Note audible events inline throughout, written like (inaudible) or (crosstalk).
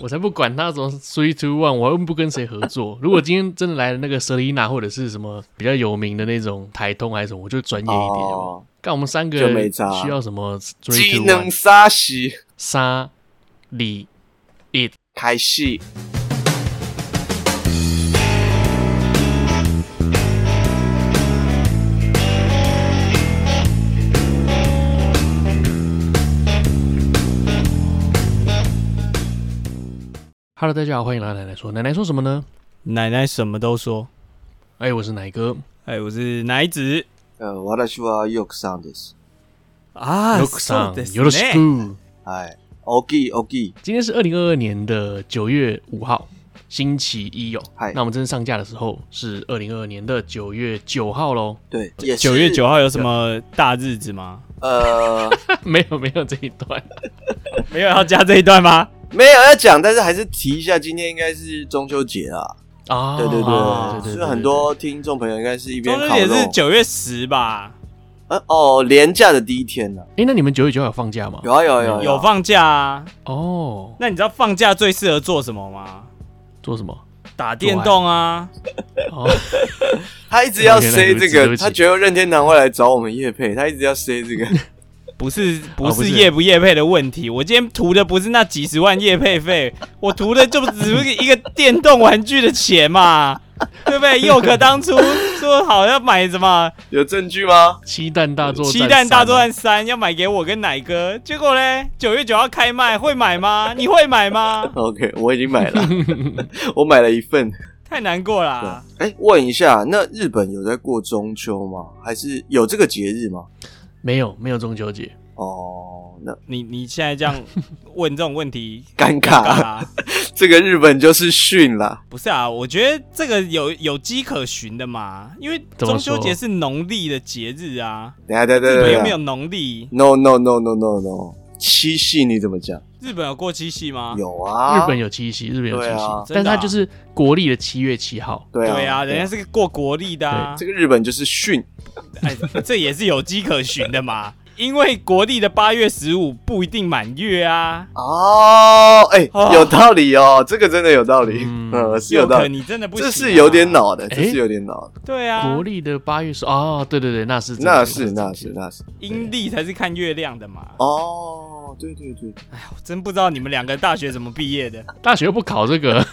我才不管他什么 three two one，我又不跟谁合作。(laughs) 如果今天真的来了那个 Selina 或者是什么比较有名的那种台通还是什么，我就专业一点。干、哦、我们三个需要什么？技能杀西杀李 it 开戏。Hello，大家好，欢迎来奶奶说。奶奶说什么呢？奶奶什么都说。哎、欸，我是奶哥。哎、欸，我是奶子。呃，我来说ヨクさんです。啊，ヨクさん，よろしく。哎，OK，OK。今天是二零二二年的九月五号，星期一哦。嗨，那我们真正上架的时候是二零二二年的九月九号喽。对，九月九号有什么大日子吗？呃，(laughs) 没有，没有这一段，(laughs) 没有要加这一段吗？ 没有要讲，但是还是提一下，今天应该是中秋节啊。啊，对对对，所以很多听众朋友应该是一边。中秋节是九月十吧？呃哦，连假的第一天呢？哎，那你们九月九号有放假吗？有啊有啊有啊，有放假啊。哦，那你知道放假最适合做什么吗？做什么？打电动啊。哦，(laughs) 他一直要 (laughs) 塞这个，他觉得任天堂会来找我们叶配，他一直要塞这个。不是不是业不业配的问题，我今天图的不是那几十万业配费，(laughs) 我图的就只是一个电动玩具的钱嘛，对不对？又可当初说好要买什么？有证据吗？七蛋大作战，漆弹大作战三要买给我跟奶哥，结果呢？九月九号开卖，会买吗？你会买吗？(laughs) OK，我已经买了，(laughs) 我买了一份，太难过了啊。哎，问一下，那日本有在过中秋吗？还是有这个节日吗？没有，没有中秋节哦。那你你现在这样 (laughs) 问这种问题，尴尬啊！(laughs) 这个日本就是逊了。不是啊，我觉得这个有有迹可循的嘛，因为中秋节是农历的节日啊。等下，等下，日本有没有农历？No No No No No No。七夕你怎么讲？日本有过七夕吗？有啊，日本有七夕，日本有七夕，啊、但是它就是国历的七月七号。对啊，对啊，人家是过国历的啊。这个日本就是训，哎，这也是有迹可循的嘛。因为国历的八月十五不一定满月啊！哦，哎，有道理哦，这个真的有道理，嗯，是有道理。你真的不，这是有点脑的，这是有点脑的。对啊，国历的八月十，哦，对对对，那是那是那是那是，阴历才是看月亮的嘛。哦，对对对，哎呀，我真不知道你们两个大学怎么毕业的，(laughs) 大学又不考这个，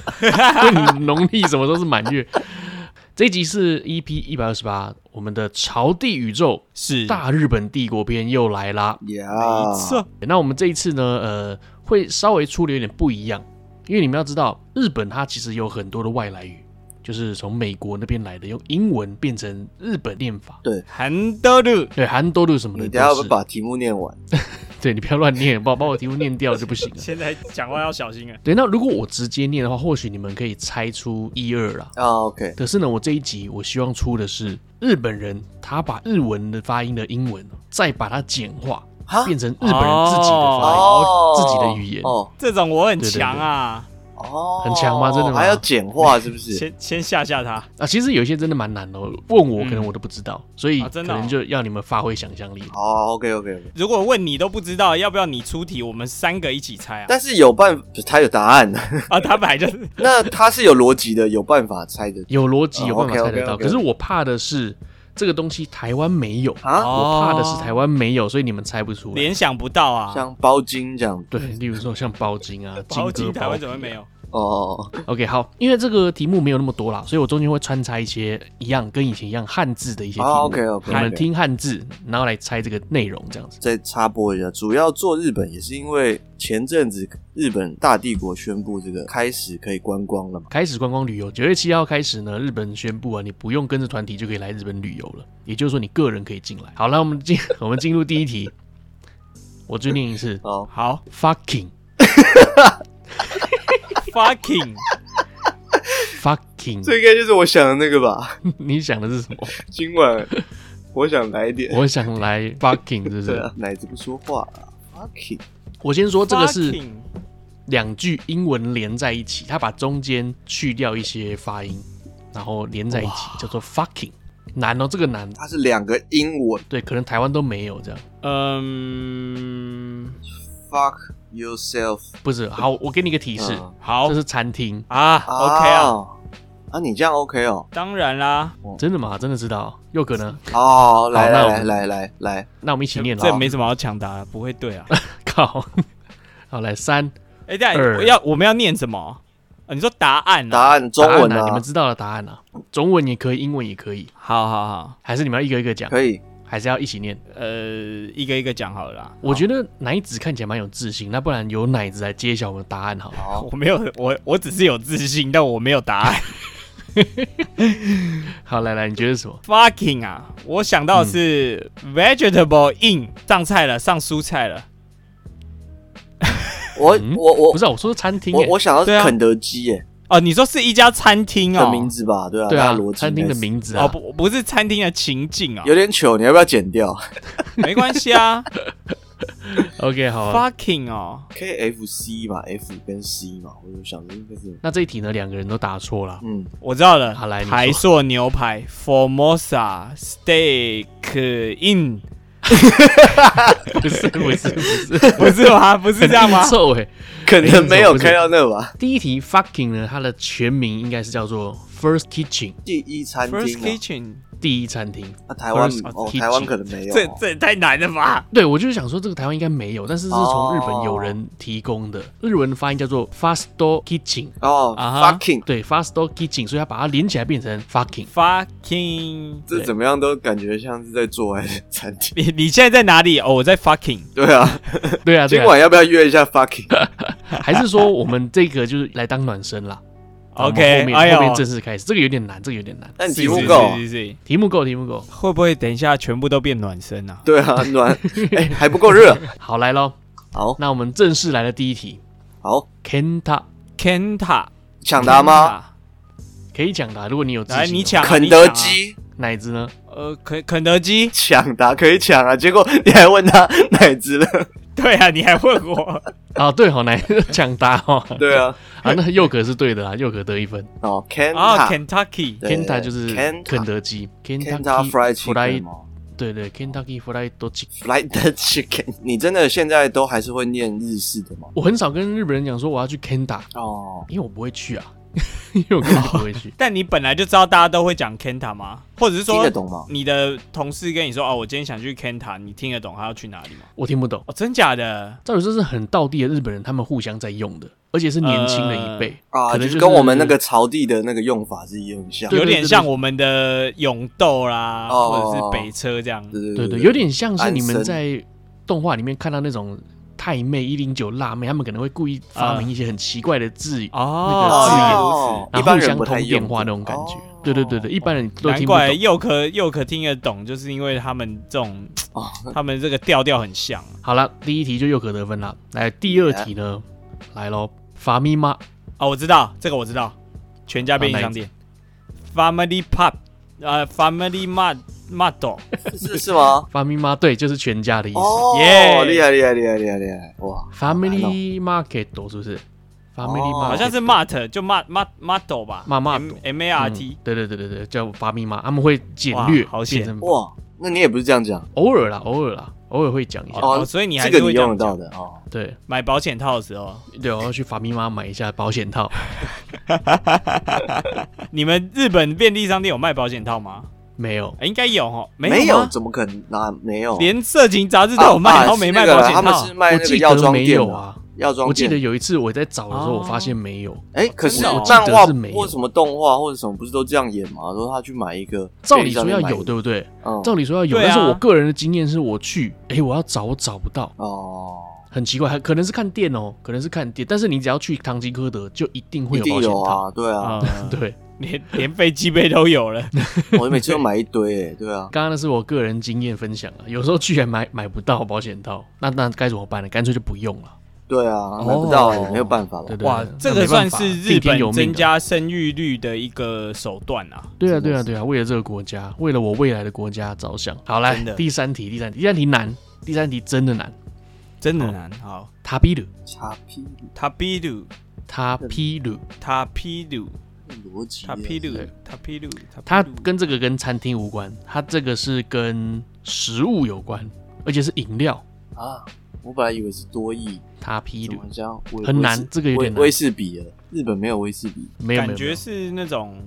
(laughs) 农历什么都是满月。这一集是 EP 一百二十八，我们的朝地宇宙是大日本帝国篇又来啦。Yeah. 没错。那我们这一次呢，呃，会稍微处理有点不一样，因为你们要知道，日本它其实有很多的外来语，就是从美国那边来的，用英文变成日本念法。对，韩多鲁，对，韩多鲁什么的。你等下要把题目念完。(laughs) 对，你不要乱念，把把我题目念掉就不行了。现在讲话要小心啊。对，那如果我直接念的话，或许你们可以猜出一二啦。啊、oh,，OK。可是呢，我这一集我希望出的是日本人，他把日文的发音的英文，再把它简化，变成日本人自己的发音，oh, 自己的语言。哦、oh,，这种我很强啊。哦，很强吗？真的吗？还要简化是不是？先先吓吓他啊！其实有一些真的蛮难的，问我可能我都不知道，嗯、所以可能就要你们发挥想象力。哦，OK OK OK。如果问你都不知道，要不要你出题？我们三个一起猜啊？但是有办法，他有答案 (laughs) 啊，他本来就是。(laughs) 那他是有逻辑的，有办法猜的，有逻辑，有办法猜得到。可是我怕的是这个东西台湾没有啊，我怕的是台湾没有，所以你们猜不出来，联想不到啊。像包金这样，对，例如说像包金啊，包金台湾怎么会没有？哦、oh.，OK，好，因为这个题目没有那么多啦，所以我中间会穿插一些一样跟以前一样汉字的一些题目。Oh, OK OK，你们听汉字，然后来猜这个内容，这样子。再插播一下，主要做日本也是因为前阵子日本大帝国宣布这个开始可以观光了嘛，开始观光旅游，九月七号开始呢，日本宣布啊，你不用跟着团体就可以来日本旅游了，也就是说你个人可以进来。好，那我们进 (laughs) 我们进入第一题，我再念一次。哦、oh.，好，fucking。(laughs) (laughs) Fucking，Fucking，(laughs) 这应该就是我想的那个吧？(laughs) 你想的是什么？今晚我想来点，我想来 Fucking，是不是？奶子不说话啊，Fucking。我先说这个是两句英文连在一起，他把中间去掉一些发音，然后连在一起叫做 Fucking。难哦，这个难，它是两个英文，对，可能台湾都没有这样。嗯、um...。yourself，不是，好，我给你一个提示，嗯、好，这是餐厅。啊，OK 啊，啊，你这样 OK 哦，当然啦，真的吗？真的知道，有可能，哦，来来来来来来，那我们一起念，这没什么好抢答，不会对啊，(laughs) 靠，好来三，哎，等下我要我们要念什么？你说答案，答案中文啊，你们知道的答案啊，中文也可以，英文也可以，好好好，还是你们要一个一个讲？可以。还是要一起念，呃，一个一个讲好了啦。我觉得奶子看起来蛮有自信，那不然由奶子来揭晓我们的答案好。好，我没有，我我只是有自信，但我没有答案。(laughs) 好，来来，你觉得什么？Fucking 啊，我想到是 vegetable in 上菜了，上蔬菜了。我我我不是，我说餐厅，我我想到是肯德基耶。哦，你说是一家餐厅哦，的名字吧？对啊，对啊，餐厅的名字啊，哦不不是餐厅的情境啊，有点糗，你要不要剪掉？(laughs) 没关系啊。(laughs) OK，好，Fucking 哦，K F C 嘛，F 跟 C 嘛，我就想着应该是。那这一题呢，两个人都答错了。嗯，我知道了。好来，台塑牛排，Formosa Steak In。不是不是不是不是吗？不是这样吗？臭哎，可能没有看到那吧。第一题 fucking 呢，它的全名应该是叫做 First Kitchen，第一餐厅。First Kitchen，第一餐厅。那台湾哦，台湾可能没有。这这也太难了吧？对，我就是想说这个台湾应该没有，但是是从日本有人提供的。日文的发音叫做 fasto Kitchen。哦，fucking。对 fasto Kitchen，所以它把它连起来变成 fucking。fucking，这怎么样都感觉像是在做爱的餐厅。你你现在在哪里？哦，我在 fucking。对啊，对啊，今晚要不要约一下 fucking？(laughs) 还是说我们这个就是来当暖身啦？OK，后面后面正式开始，这个有点难，这个有点难。但题目够，题目够，题目够。会不会等一下全部都变暖身啊？对啊，暖，(laughs) 哎，还不够热。好，来喽。好，那我们正式来了第一题。好，Kenta，Kenta，抢答吗？可以抢答，如果你有自信。来，你抢。肯德基，奶子呢？呃，肯肯德基抢答可以抢啊，结果你还问他 (laughs) 奶子了。对啊，你还问我啊？(laughs) 对哦，奶抢答哦。对啊，(laughs) 啊，那佑可是对的啊，佑可得一分哦。啊，Kentucky，Kentucky 就是肯德基，Kentucky Fried Chicken。对对，Kentucky Fried Chicken，Fried Chicken。你真的现在都还是会念日式的吗？我很少跟日本人讲说我要去 Kenta 哦，因为我不会去啊。(laughs) 因为我根本不会去，(laughs) 但你本来就知道大家都会讲 Kenta 吗？或者是说听得懂吗？你的同事跟你说哦，我今天想去 Kenta，你听得懂他要去哪里吗？我听不懂哦，真假的？照理说是很道地的日本人，他们互相在用的，而且是年轻的一辈啊，可能就是跟我们那个朝地的那个用法是一样像，有点像我们的勇斗啦，或者是北车这样，对对对，有点像是你们在动画里面看到那种。太妹一零九辣妹，他们可能会故意发明一些很奇怪的字哦，那个字眼，然后互相通电话那种感觉。对对对对，一般人都听不懂。难怪又可又可听得懂，就是因为他们这种，他们这个调调很像。好了，第一题就又可得分了。来，第二题呢？来喽，法咪妈。哦，我知道这个，我知道，全家便利商店，Family Pub，呃，Family Mart。Model 是是吗？Family Mart 对，就是全家的意思。耶，厉害厉害厉害厉害厉害！哇，Family Market 是不是？Family Mart 好像是 Mart，就 Mart Mart Model 吧，Mart M A R T。对对对对对，叫 Family Mart，他们会简略变成哇，那你也不是这样讲，偶尔啦，偶尔啦，偶尔会讲一下。哦，所以你还是会用得到的哦。对，买保险套的时候，对，我要去 Family Mart 买一下保险套。(laughs) 你们日本便利商店有卖保险套吗？没有，应该有哦。没有，怎么可能？拿没有？连色情杂志都有卖，然后没卖保险套。他们是卖那个药妆店啊。药妆店，我记得有一次我在找的时候，我发现没有。哎，可是漫画或什么动画或者什么，不是都这样演吗？说他去买一个，照理说要有，对不对？照理说要有，但是我个人的经验是我去，哎，我要找，我找不到。哦，很奇怪，还可能是看店哦，可能是看店。但是你只要去唐吉诃德，就一定会有保险套。对啊，(laughs) 对。连 (laughs) 连飞机杯都有了，(laughs) 我每次都买一堆哎，对啊。刚刚那是我个人经验分享啊，有时候居然买买不到保险套，那那该怎么办呢？干脆就不用了。对啊，买不到也没有办法了。哇，这个算是日本增加生育率的一个手段啊。对啊，对啊，对啊，为了这个国家，为了我未来的国家着想。好，来第三题，第三题，第三题难，第三题真的难，真的难。好，塔比鲁，塔比鲁，塔比鲁，塔比鲁，塔比鲁。逻辑，他披露，他披露，他跟这个跟餐厅无关，它这个是跟食物有关，而且是饮料啊。我本来以为是多益，塔皮鲁，好像很难，这个有点难。威士比了，日本没有威士比，没有，感觉是那种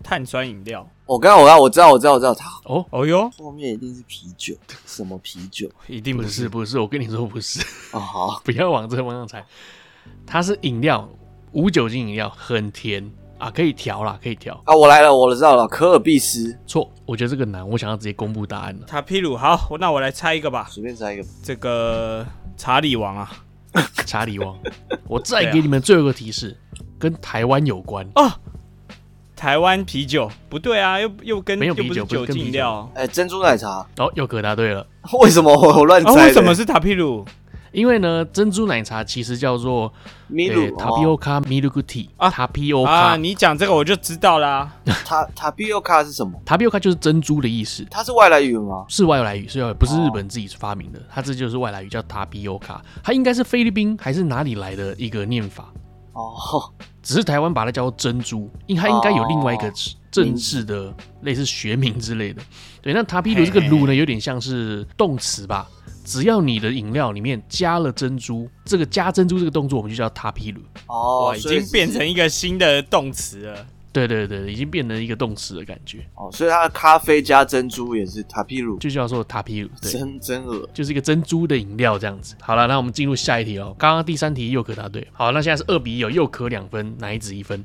碳酸饮料。我刚刚我刚我知道我知道我知道它哦哦哟，后面一定是啤酒，什么啤酒？一定不是不是，我跟你说不是。哦好，(laughs) 不要往这个方向猜，它是饮料，无酒精饮料，很甜。啊，可以调啦，可以调啊！我来了，我知道了，可尔必斯。错，我觉得这个难，我想要直接公布答案了。塔皮鲁，好，那我来猜一个吧，随便猜一个。这个查理王啊，(laughs) 查理王，我再给你们最后一个提示，跟台湾有关哦。台湾啤酒不对啊，又又跟没有啤酒，不是酒精饮料。哎，珍珠奶茶。哦，又可答对了。(laughs) 为什么我乱猜？为什么是塔皮鲁？因为呢，珍珠奶茶其实叫做米露塔皮欧卡米露 tea 啊，塔皮欧卡啊，你讲这个我就知道啦。(laughs) 塔塔皮欧卡是什么？塔皮欧卡就是珍珠的意思。它是外来语吗？是外来语，是外，不是日本自己发明的。它这就是外来语，叫塔皮欧卡。它应该是菲律宾还是哪里来的一个念法？哦，只是台湾把它叫做珍珠，因它应该有另外一个正式的类似学名之类的。对，那塔皮鲁这个鲁呢，有点像是动词吧。只要你的饮料里面加了珍珠，这个加珍珠这个动作我们就叫塔皮鲁。哦，已经变成一个新的动词了。对对对，已经变成一个动词的感觉。哦，所以它的咖啡加珍珠也是塔皮鲁，就叫做塔皮鲁。真真恶，就是一个珍珠的饮料这样子。好了，那我们进入下一题哦。刚刚第三题又可答对，好，那现在是二比一，又可两分，奶子一分。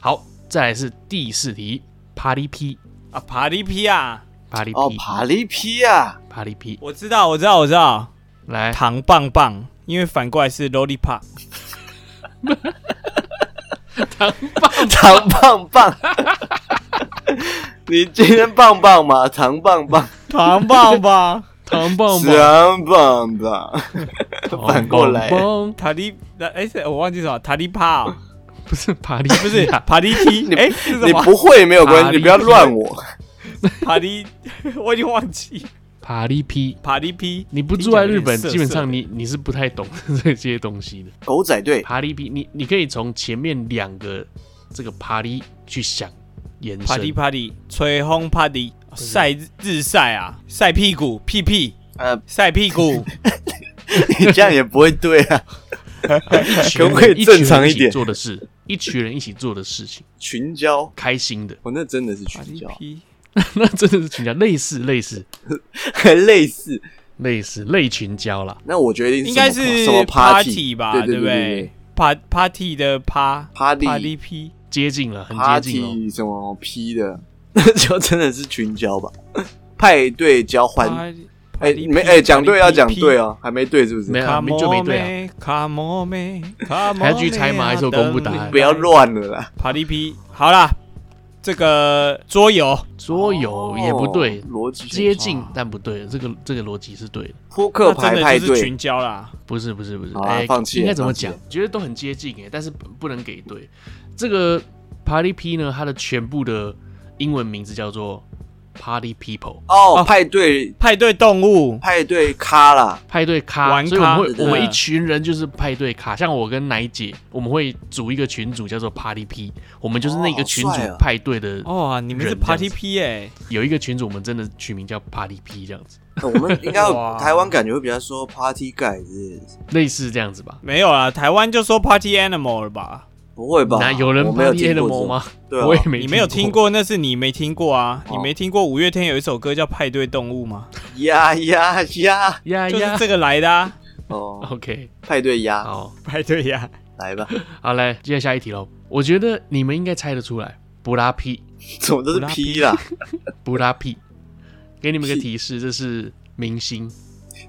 好，再来是第四题，帕里皮啊，帕里皮啊。帕里皮哦，帕里皮啊，帕里皮，我知道，我知道，我知道。来，糖棒棒，因为反过来是 lollipop。糖 (laughs) 棒糖棒棒，(laughs) 你今天棒棒吗？糖棒棒，糖棒棒，糖棒棒，糖棒棒，反过来，塔利，哎，我忘记什么，塔利帕，不是帕利，不是帕利皮，哎，你不会没有关系，你不要乱我。(laughs) 帕利，(laughs) 我已经忘记。帕利皮，帕利皮，你不住在日本，基本上你你是不太懂这些东西的。狗仔队，帕利皮，你你可以从前面两个这个帕利去想延伸。帕利帕利，吹风帕利，晒日晒啊，晒屁股屁屁，呃，晒屁股。(laughs) 你这样也不会对啊。可不可以正常一点做的事？一群人一起做的事情，群交，开心的。哦，那真的是群交。(laughs) 那真的是群交，类似类似，还 (laughs) 类似类似类群交啦。那我觉得应该是什么 party 吧，对不对？party 的 party party p 接近了，很接近了。什么 p 的，那 (laughs) 就真的是群交吧？派对交换，哎，没哎，讲对要讲对哦，还没对是不是？没有，就没对啊。还要去猜吗？还是公布答案？不要乱了啦。party p 好啦。这个桌游，桌游也不对，逻辑接近但不对，这个这个逻辑是对的。扑克牌派对群交啦，不是不是不是，哎，应该怎么讲？觉得都很接近哎，但是不能给对。这个 Party P 呢，它的全部的英文名字叫做。Party people 哦，派对。派对动物。派对咖啦，派对咖，玩咖，所以我们会我们一群人就是派对咖，像我跟奶姐，我们会组一个群组叫做 Party P，我们就是那个群组派对的哦，你们是 Party P 哎，有一个群组我们真的取名叫 Party P 这样子，我们应该台湾感觉会比较说 Party guys，类似这样子吧？没有啊，台湾就说 Party Animal 了吧？不会吧？有人没有听过吗？对，我也没。你没有听过，那是你没听过啊！你没听过五月天有一首歌叫《派对动物》吗？呀呀呀呀！就是这个来的啊！哦，OK，派对鸭，哦，派对鸭，来吧。好，来接下下一题喽。我觉得你们应该猜得出来，布拉皮怎么都是 P 啦？(laughs) 布拉皮给你们个提示，这是明星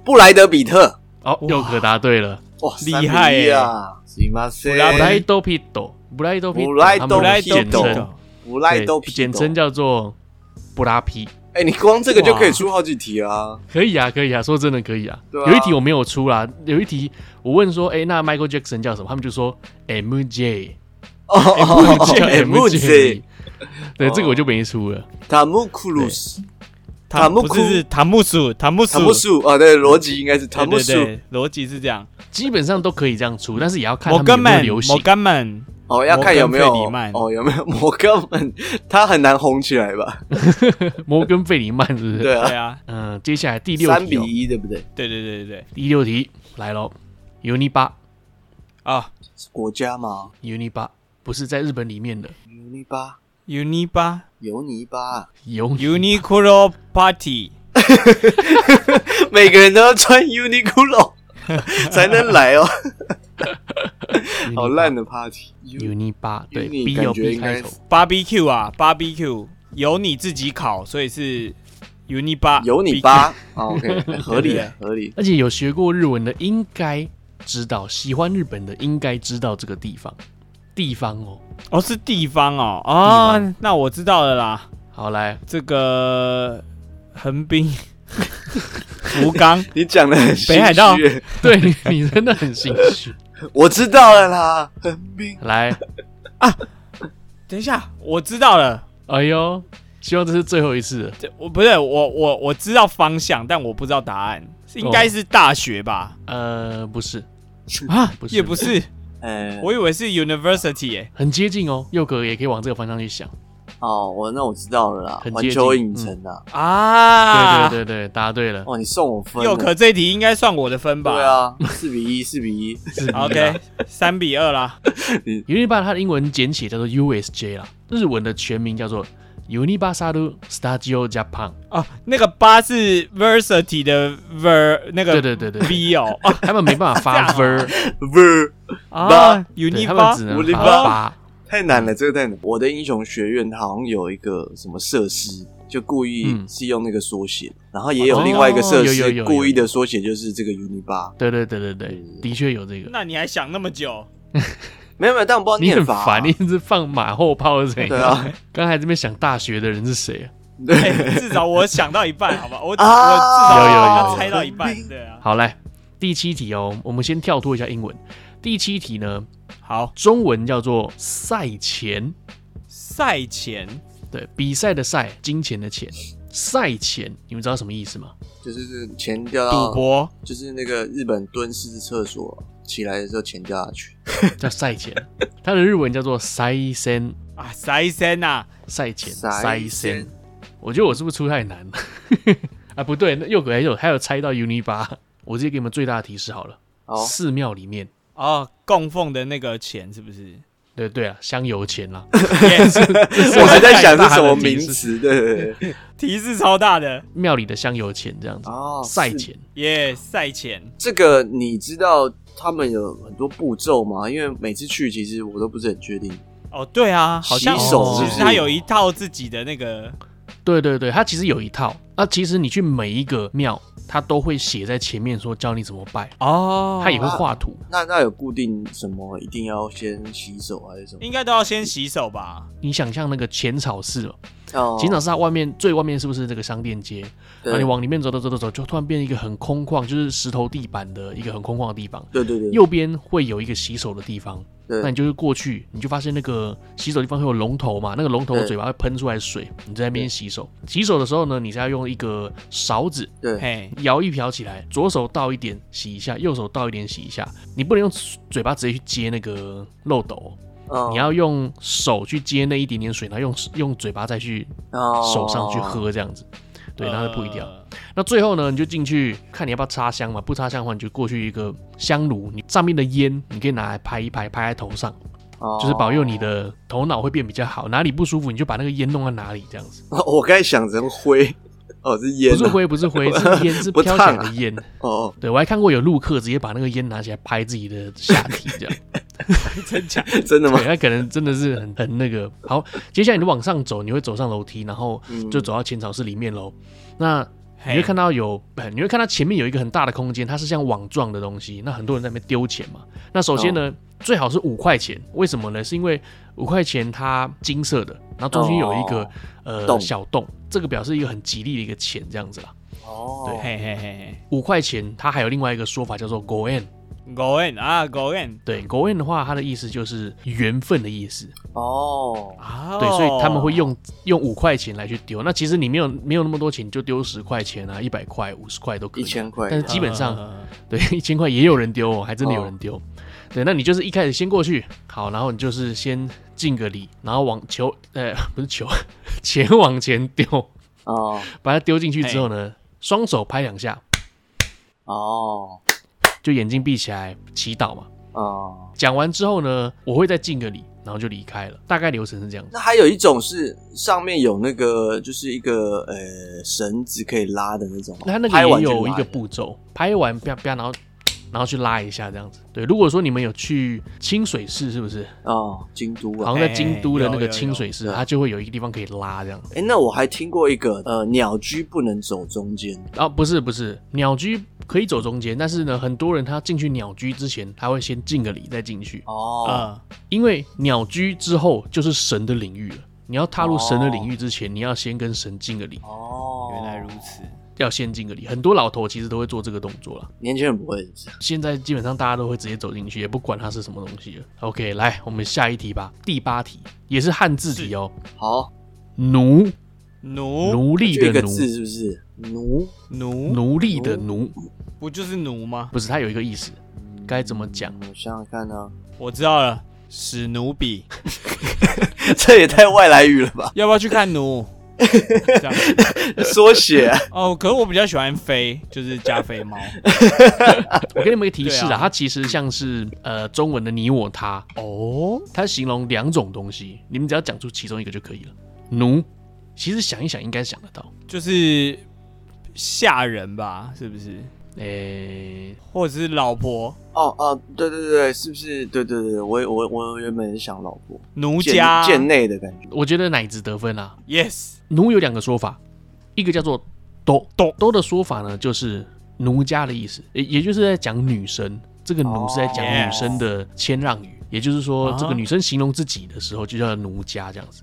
布莱德比特。哦，又可答对了。哇，厉害呀！布莱多皮多，布莱多皮多，布莱多简称，布莱多皮多，简称叫做布拉皮。哎，你光这个就可以出好几题啊！可以啊，可以啊，说真的可以啊。有一题我没有出啦，有一题我问说，哎，那 Michael Jackson 叫什么？他们就说 MJ，哦，MJ，对，这个我就没出了。塔木库鲁斯。塔木库？是塔木苏，塔木苏，塔木苏啊，对，逻辑应该是塔木苏，逻辑是这样，基本上都可以这样出，但是也要看他们有没有流行。摩根曼，哦，要看有没有哦，有没有？(laughs) 摩根曼，他很难红起来吧？(laughs) 摩根费里曼是不是？对啊，对啊，嗯，接下来第六题，三比一，对不对？对对对对对，第六题，来喽，Uniba。啊，是国家吗？Uniba 不是在日本里面的。Uniba，Uniba，油泥巴，油 Uniqlo Party，每个人都要穿 Uniqlo (laughs) 才能来哦。好烂的 Party，Uniba 对，B 有 B 开头，Barbecue 啊，Barbecue。由你自己烤，所以是 Uniba，(laughs) 有你吧，OK，合理啊，合理。而且有学过日文的应该知道，喜欢日本的应该知道这个地方，地方哦，哦是地方哦，啊、哦，那我知道了啦。好来，这个横滨。(laughs) 福冈，(laughs) 你讲的很北海道，对你，你真的很心虚。(laughs) 我知道了啦，横滨来啊，等一下，我知道了。哎呦，希望这是最后一次。我不是我我我知道方向，但我不知道答案，应该是大学吧？呃，不是啊，也不是，呃，我以为是 university，哎，很接近哦。佑哥也可以往这个方向去想。哦，我那我知道了啦，环球影城啊，啊，对对对对，答对了。哦，你送我分，佑可这一题应该算我的分吧？对啊，四比一，四比一，(laughs) OK，三比二啦。(laughs) Uniba 它的英文简写叫做 USJ 啦，日文的全名叫做 Universal Studio Japan。啊，那个八是 Versity 的 Ver，那个对对对对 V 哦，(laughs) 他们没办法发 (laughs) Ver Ver 啊，Uniba，他们只能发八。太难了，这个太难。我的英雄学院它好像有一个什么设施，就故意是用那个缩写，嗯、然后也有另外一个设施，故意的缩写就是这个 Uniba。对对对对对，的确有这个。那你还想那么久？(laughs) 没有没有，但我不知道念法、啊。你很烦，你一直放马后炮是谁？对啊，刚才这边想大学的人是谁啊？对，至少我想到一半，好吧，我、(laughs) 啊、我至少有猜到一半。对啊。好来，第七题哦，我们先跳脱一下英文。第七题呢？好，中文叫做赛钱，赛钱，对，比赛的赛，金钱的钱，赛钱，你们知道什么意思吗？就是是钱掉到赌博，就是那个日本蹲式厕所起来的时候钱掉下去，(laughs) 叫赛钱，它的日文叫做赛森啊，赛森呐，赛钱，赛森，我觉得我是不是出太难？了？(laughs) 啊，不对，那又还有还有猜到 Uniba，我直接给你们最大的提示好了，哦，寺庙里面。哦，供奉的那个钱是不是？对对啊，香油钱啦。(laughs) 我还在想是什么名词，对对对，(laughs) 提示超大的，庙里的香油钱这样子哦，赛钱耶，赛钱。这个你知道他们有很多步骤吗？因为每次去其实我都不是很确定。哦，对啊，好像洗手其实他有一套自己的那个。对对对，它其实有一套。那其实你去每一个庙。它都会写在前面说教你怎么拜哦，它也会画图。那那有固定什么一定要先洗手还是什么？应该都要先洗手吧？你想象那个浅草寺哦，浅草寺它外面最外面是不是这个商店街？然后你往里面走走走走走，就突然变成一个很空旷，就是石头地板的一个很空旷的地方。对对对，右边会有一个洗手的地方。对。那你就是过去，你就发现那个洗手地方会有龙头嘛，那个龙头的嘴巴会喷出来水，你在那边洗手。洗手的时候呢，你是要用一个勺子，对，舀一瓢起来，左手倒一点洗一下，右手倒一点洗一下。你不能用嘴巴直接去接那个漏斗，哦、你要用手去接那一点点水，然后用用嘴巴再去手上去喝这样子。哦对，然后就不一样。呃、那最后呢，你就进去看你要不要插香嘛？不插香的话，你就过去一个香炉，你上面的烟你可以拿来拍一拍，拍在头上，哦、就是保佑你的头脑会变比较好。哪里不舒服，你就把那个烟弄在哪里，这样子。(laughs) 我刚才想成灰，(laughs) 哦，是烟、啊，不是灰，不是灰，是烟，是 (laughs) 飘起来的烟。啊、哦，对，我还看过有陆客直接把那个烟拿起来拍自己的下体，这样。(laughs) 真假？(laughs) 真的吗？他可能真的是很很那个。好，接下来你往上走，你会走上楼梯，然后就走到浅草寺里面喽。嗯、那你会看到有，你会看到前面有一个很大的空间，它是像网状的东西。那很多人在那边丢钱嘛。那首先呢，哦、最好是五块钱。为什么呢？是因为五块钱它金色的，然后中间有一个、哦、呃洞小洞，这个表示一个很吉利的一个钱这样子啦。哦，对，嘿嘿嘿，五块钱它还有另外一个说法叫做 Goen。ご縁啊，ご缘，对，ご缘的话，它的意思就是缘分的意思。哦，对，所以他们会用用五块钱来去丢。那其实你没有没有那么多钱，就丢十块钱啊，一百块、五十块都可以。一千块，但是基本上，对，一千块也有人丢哦，还真的有人丢。对，那你就是一开始先过去，好，然后你就是先敬个礼，然后往球，呃，不是球，(laughs) 钱往前丢。哦，把它丢进去之后呢，双手拍两下。哦。 就眼睛闭起来祈祷嘛。啊，讲完之后呢，我会再敬个礼，然后就离开了。大概流程是这样子。那还有一种是上面有那个，就是一个呃绳子可以拉的那种。那那个也有一个步骤，拍完啪啪，然后然后去拉一下这样子。对，如果说你们有去清水寺，是不是？哦，京都啊，好像在京都的那个清水寺，它就会有一个地方可以拉这样。哎，那我还听过一个，呃，鸟居不能走中间。哦，不是不是，鸟居。可以走中间，但是呢，很多人他进去鸟居之前，他会先敬个礼再进去。哦，呃，因为鸟居之后就是神的领域了。你要踏入神的领域之前，哦，你要先跟神敬个礼。哦，原来如此，要先敬个礼。很多老头其实都会做这个动作了，年轻人不会。现在基本上大家都会直接走进去，也不管它是什么东西了。OK，来，我们下一题吧。第八题也是汉字题哦。好，奴奴奴隶的奴是不是？奴奴奴隶的奴，不就是奴吗？不是，它有一个意思，该怎么讲？我想想看呢。我知道了，史努比，(laughs) 这也太外来语了吧？(laughs) 要不要去看奴？这样缩写 (laughs) 哦。可是我比较喜欢飞，就是加菲猫。我给你们一个提示啊，它其实像是呃中文的你我他哦，它形容两种东西，你们只要讲出其中一个就可以了。奴，其实想一想应该想得到，就是。下人吧，是不是？诶、欸，或者是老婆？哦哦，对对对，是不是？对对对，我我我原本是想老婆，奴家贱内的感觉。我觉得奶子得分啊。Yes，奴有两个说法，一个叫做多多多的说法呢，就是奴家的意思，也也就是在讲女生。这个奴是在讲女生的谦让语，oh. 也就是说，这个女生形容自己的时候就叫奴家这样子。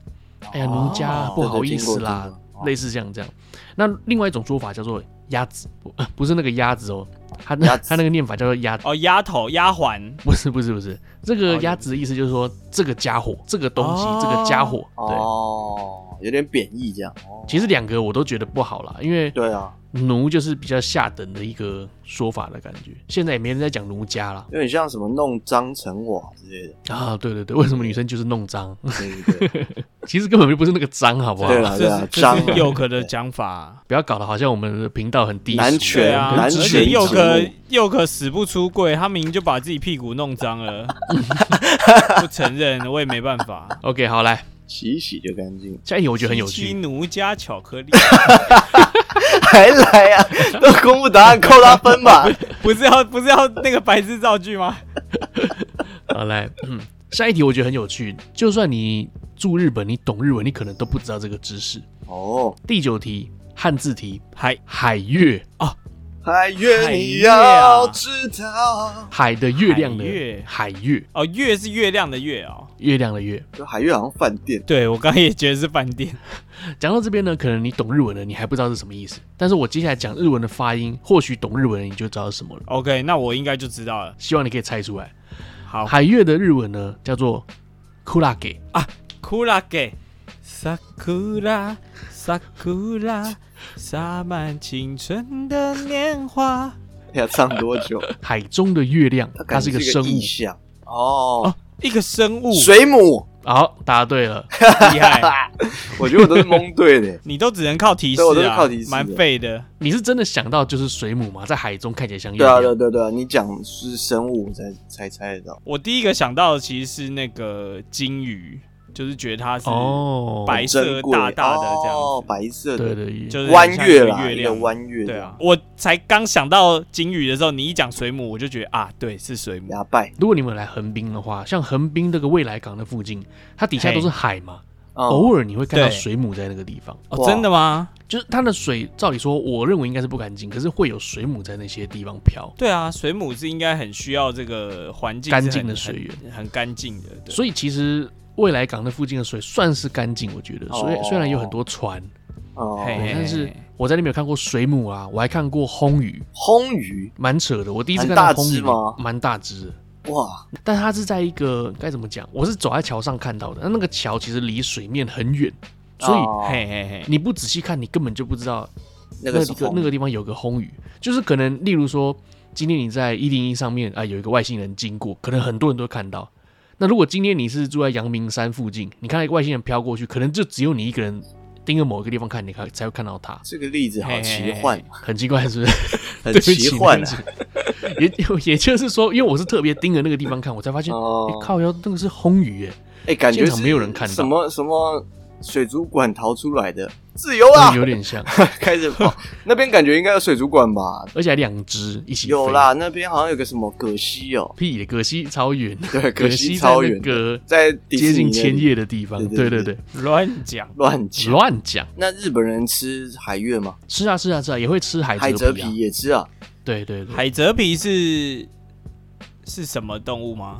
哎呀，奴家不好意思啦。Oh, 类似这样这样，那另外一种说法叫做鸭子，不 (laughs) 不是那个鸭子哦，他那他那个念法叫做丫哦，丫头丫鬟，(laughs) 不是不是不是，这个鸭子的意思就是说这个家伙，这个东西，这个家伙，对哦，有点贬义这样。其实两个我都觉得不好啦，因为对啊。奴就是比较下等的一个说法的感觉，现在也没人在讲奴家了，有点像什么弄脏成瓦之类的啊。对对对，为什么女生就是弄脏？(laughs) 对对对，(laughs) 其实根本就不是那个脏，好不好？对啊对啊，脏是佑可的讲法，不要搞得好像我们的频道很低俗。男权啊，男权。佑可又可死不出柜，他明明就把自己屁股弄脏了，(laughs) 不承认，我也没办法。OK，好来。洗一洗就干净。下一题我觉得很有趣。奴加巧克力，还来啊？都公布答案扣他分吧？(laughs) 不是要不是要那个白字造句吗？(laughs) 好来，嗯，下一题我觉得很有趣。就算你住日本，你懂日文，你可能都不知道这个知识哦。第九题汉字题，海海月啊。海月，你要知道，海的月亮的月，海月哦，月是月亮的月哦，月亮的月，就海月好像饭店。对，我刚刚也觉得是饭店。(laughs) 讲到这边呢，可能你懂日文的，你还不知道是什么意思。但是我接下来讲日文的发音，或许懂日文的你就知道是什么了。OK，那我应该就知道了。希望你可以猜出来。好，海月的日文呢叫做 kurage 啊，kurage sakura sakura。洒满青春的年华，要唱多久？(laughs) 海中的月亮，它是一个生物哦，哦，一个生物，水母。好，答对了，(laughs) 厉害！我觉得我都是蒙对的，(laughs) 你都只能靠提示，我都是靠提示，蛮废的。你是真的想到就是水母吗？在海中看起来像月亮。对啊，对对对，你讲是生物才才猜得到。我第一个想到的其实是那个金鱼。就是觉得它是哦，白色大大的这样哦，白色的，对对，就是弯月啦，月亮弯月，对啊。我才刚想到金鱼的时候，你一讲水母，我就觉得啊，对，是水母。牙拜，如果你们来横滨的话，像横滨这个未来港的附近，它底下都是海嘛，偶尔你会看到水母在那个地方。哦，真的吗？就是它的水，照理说，我认为应该是不干净，可是会有水母在那些地方漂。对啊，水母是应该很需要这个环境干净的水源，很干净的。所以其实。未来港那附近的水算是干净，我觉得。所以虽然有很多船，哦，但是我在那边有看过水母啊，我还看过魟鱼。魟鱼蛮扯的，我第一次看到魟鱼，蛮大只。哇！但它是在一个该怎么讲？我是走在桥上看到的，那那个桥其实离水面很远，所以嘿嘿嘿，你不仔细看，你根本就不知道那个那个地方有个魟鱼。就是可能，例如说，今天你在一零一上面啊，有一个外星人经过，可能很多人都看到。那如果今天你是住在阳明山附近，你看到一个外星人飘过去，可能就只有你一个人盯着某一个地方看，你看才会看到他。这个例子好奇幻，很奇怪，是不是？(laughs) 很 (laughs) 奇幻。(laughs) 也也就是说，因为我是特别盯着那个地方看，我才发现，哦欸、靠要那个是红鱼哎，哎，感觉没有人看到什么什么。水族馆逃出来的自由啊，有点像 (laughs) 开始跑。那边感觉应该有水族馆吧，而且还两只一起。有啦，那边好像有个什么葛西哦，屁，葛西超远，(laughs) 对，葛西超远，在接近千叶的地方。对对对，乱讲乱讲乱讲。那日本人吃海月吗？吃啊吃啊吃啊，也会吃海海蜇皮也吃啊。对对对，海蜇皮是是什么动物吗？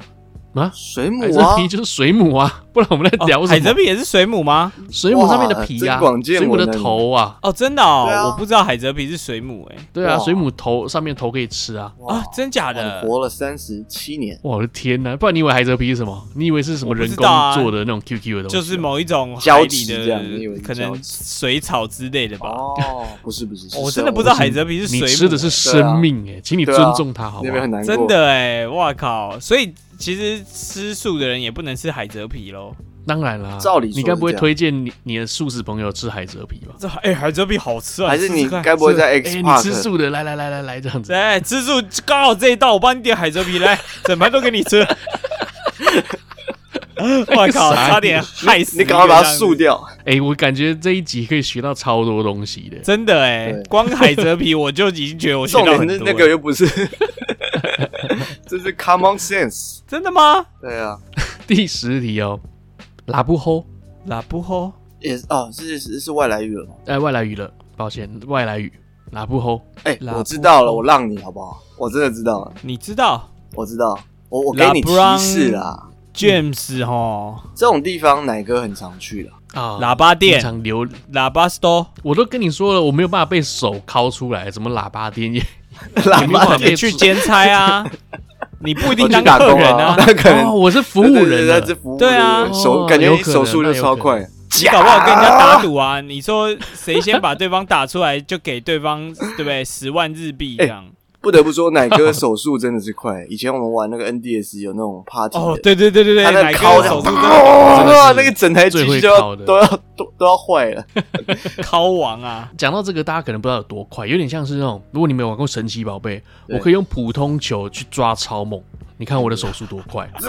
啊，水母啊，皮就是水母啊，(laughs) 不然我们在聊什么？海蜇皮也是水母吗？水母上面的皮啊，水母的头啊。哦，真的哦，我不知道海蜇皮是水母哎。对啊，水母头上面头可以吃啊。啊，真假的？活了三十七年。我的天哪！不然你以为海蜇皮是什么？你以为是什么人工做的那种 QQ 的东西？就是某一种海底的，可能水草之类的吧？哦，不是不是，我真的不知道海蜇皮是水母。你吃的是生命哎，请你尊重它好吗？真的哎，哇靠！所以。其实吃素的人也不能吃海蜇皮喽。当然啦，照理说你该不会推荐你你的素食朋友吃海蜇皮吧？这 (laughs) 哎，海蜇皮好吃啊！还是你该不会在 X？你吃素的，来来来来来这样子。哎，吃素刚好这一道，我帮你点海蜇皮来，整盘都给你吃。(laughs) 我靠，差点害死你！赶快把它素掉。哎，我感觉这一集可以学到超多东西的，真的哎，光海蜇皮我就已经觉得我学到很多。那个又不是。(laughs) 这是 common sense，真的吗？对啊，(laughs) 第十题哦，拉布吼，拉布吼？也是哦，是是是外来语了。吗？哎，外来语了，抱歉，外来语，拉布吼。哎，我知道了，我让你好不好？我真的知道了，你知道？我知道，我我给你提示啦，James 哈，这种地方奶哥很常去的啊，喇叭店，常流。喇叭 store，我都跟你说了，我没有办法被手敲出来，什么喇叭店也，(laughs) 喇叭店去兼差啊。(laughs) 你不一定当客人啊，(laughs) 那可能我是服务人，那是服务。对啊，手感觉手速就超快，你搞不好跟人家打赌啊？你说谁先把对方打出来，就给对方对不对？十万日币这样。不得不说，奶哥手速真的是快。以前我们玩那个 NDS 有那种 party，哦，对对对对对，他在敲手速真的，哇，那个整台机器都要都要都都要坏了，(laughs) 敲王啊！讲到这个，大家可能不知道有多快，有点像是那种，如果你没有玩过神奇宝贝，我可以用普通球去抓超猛。你看我的手速多快！(laughs)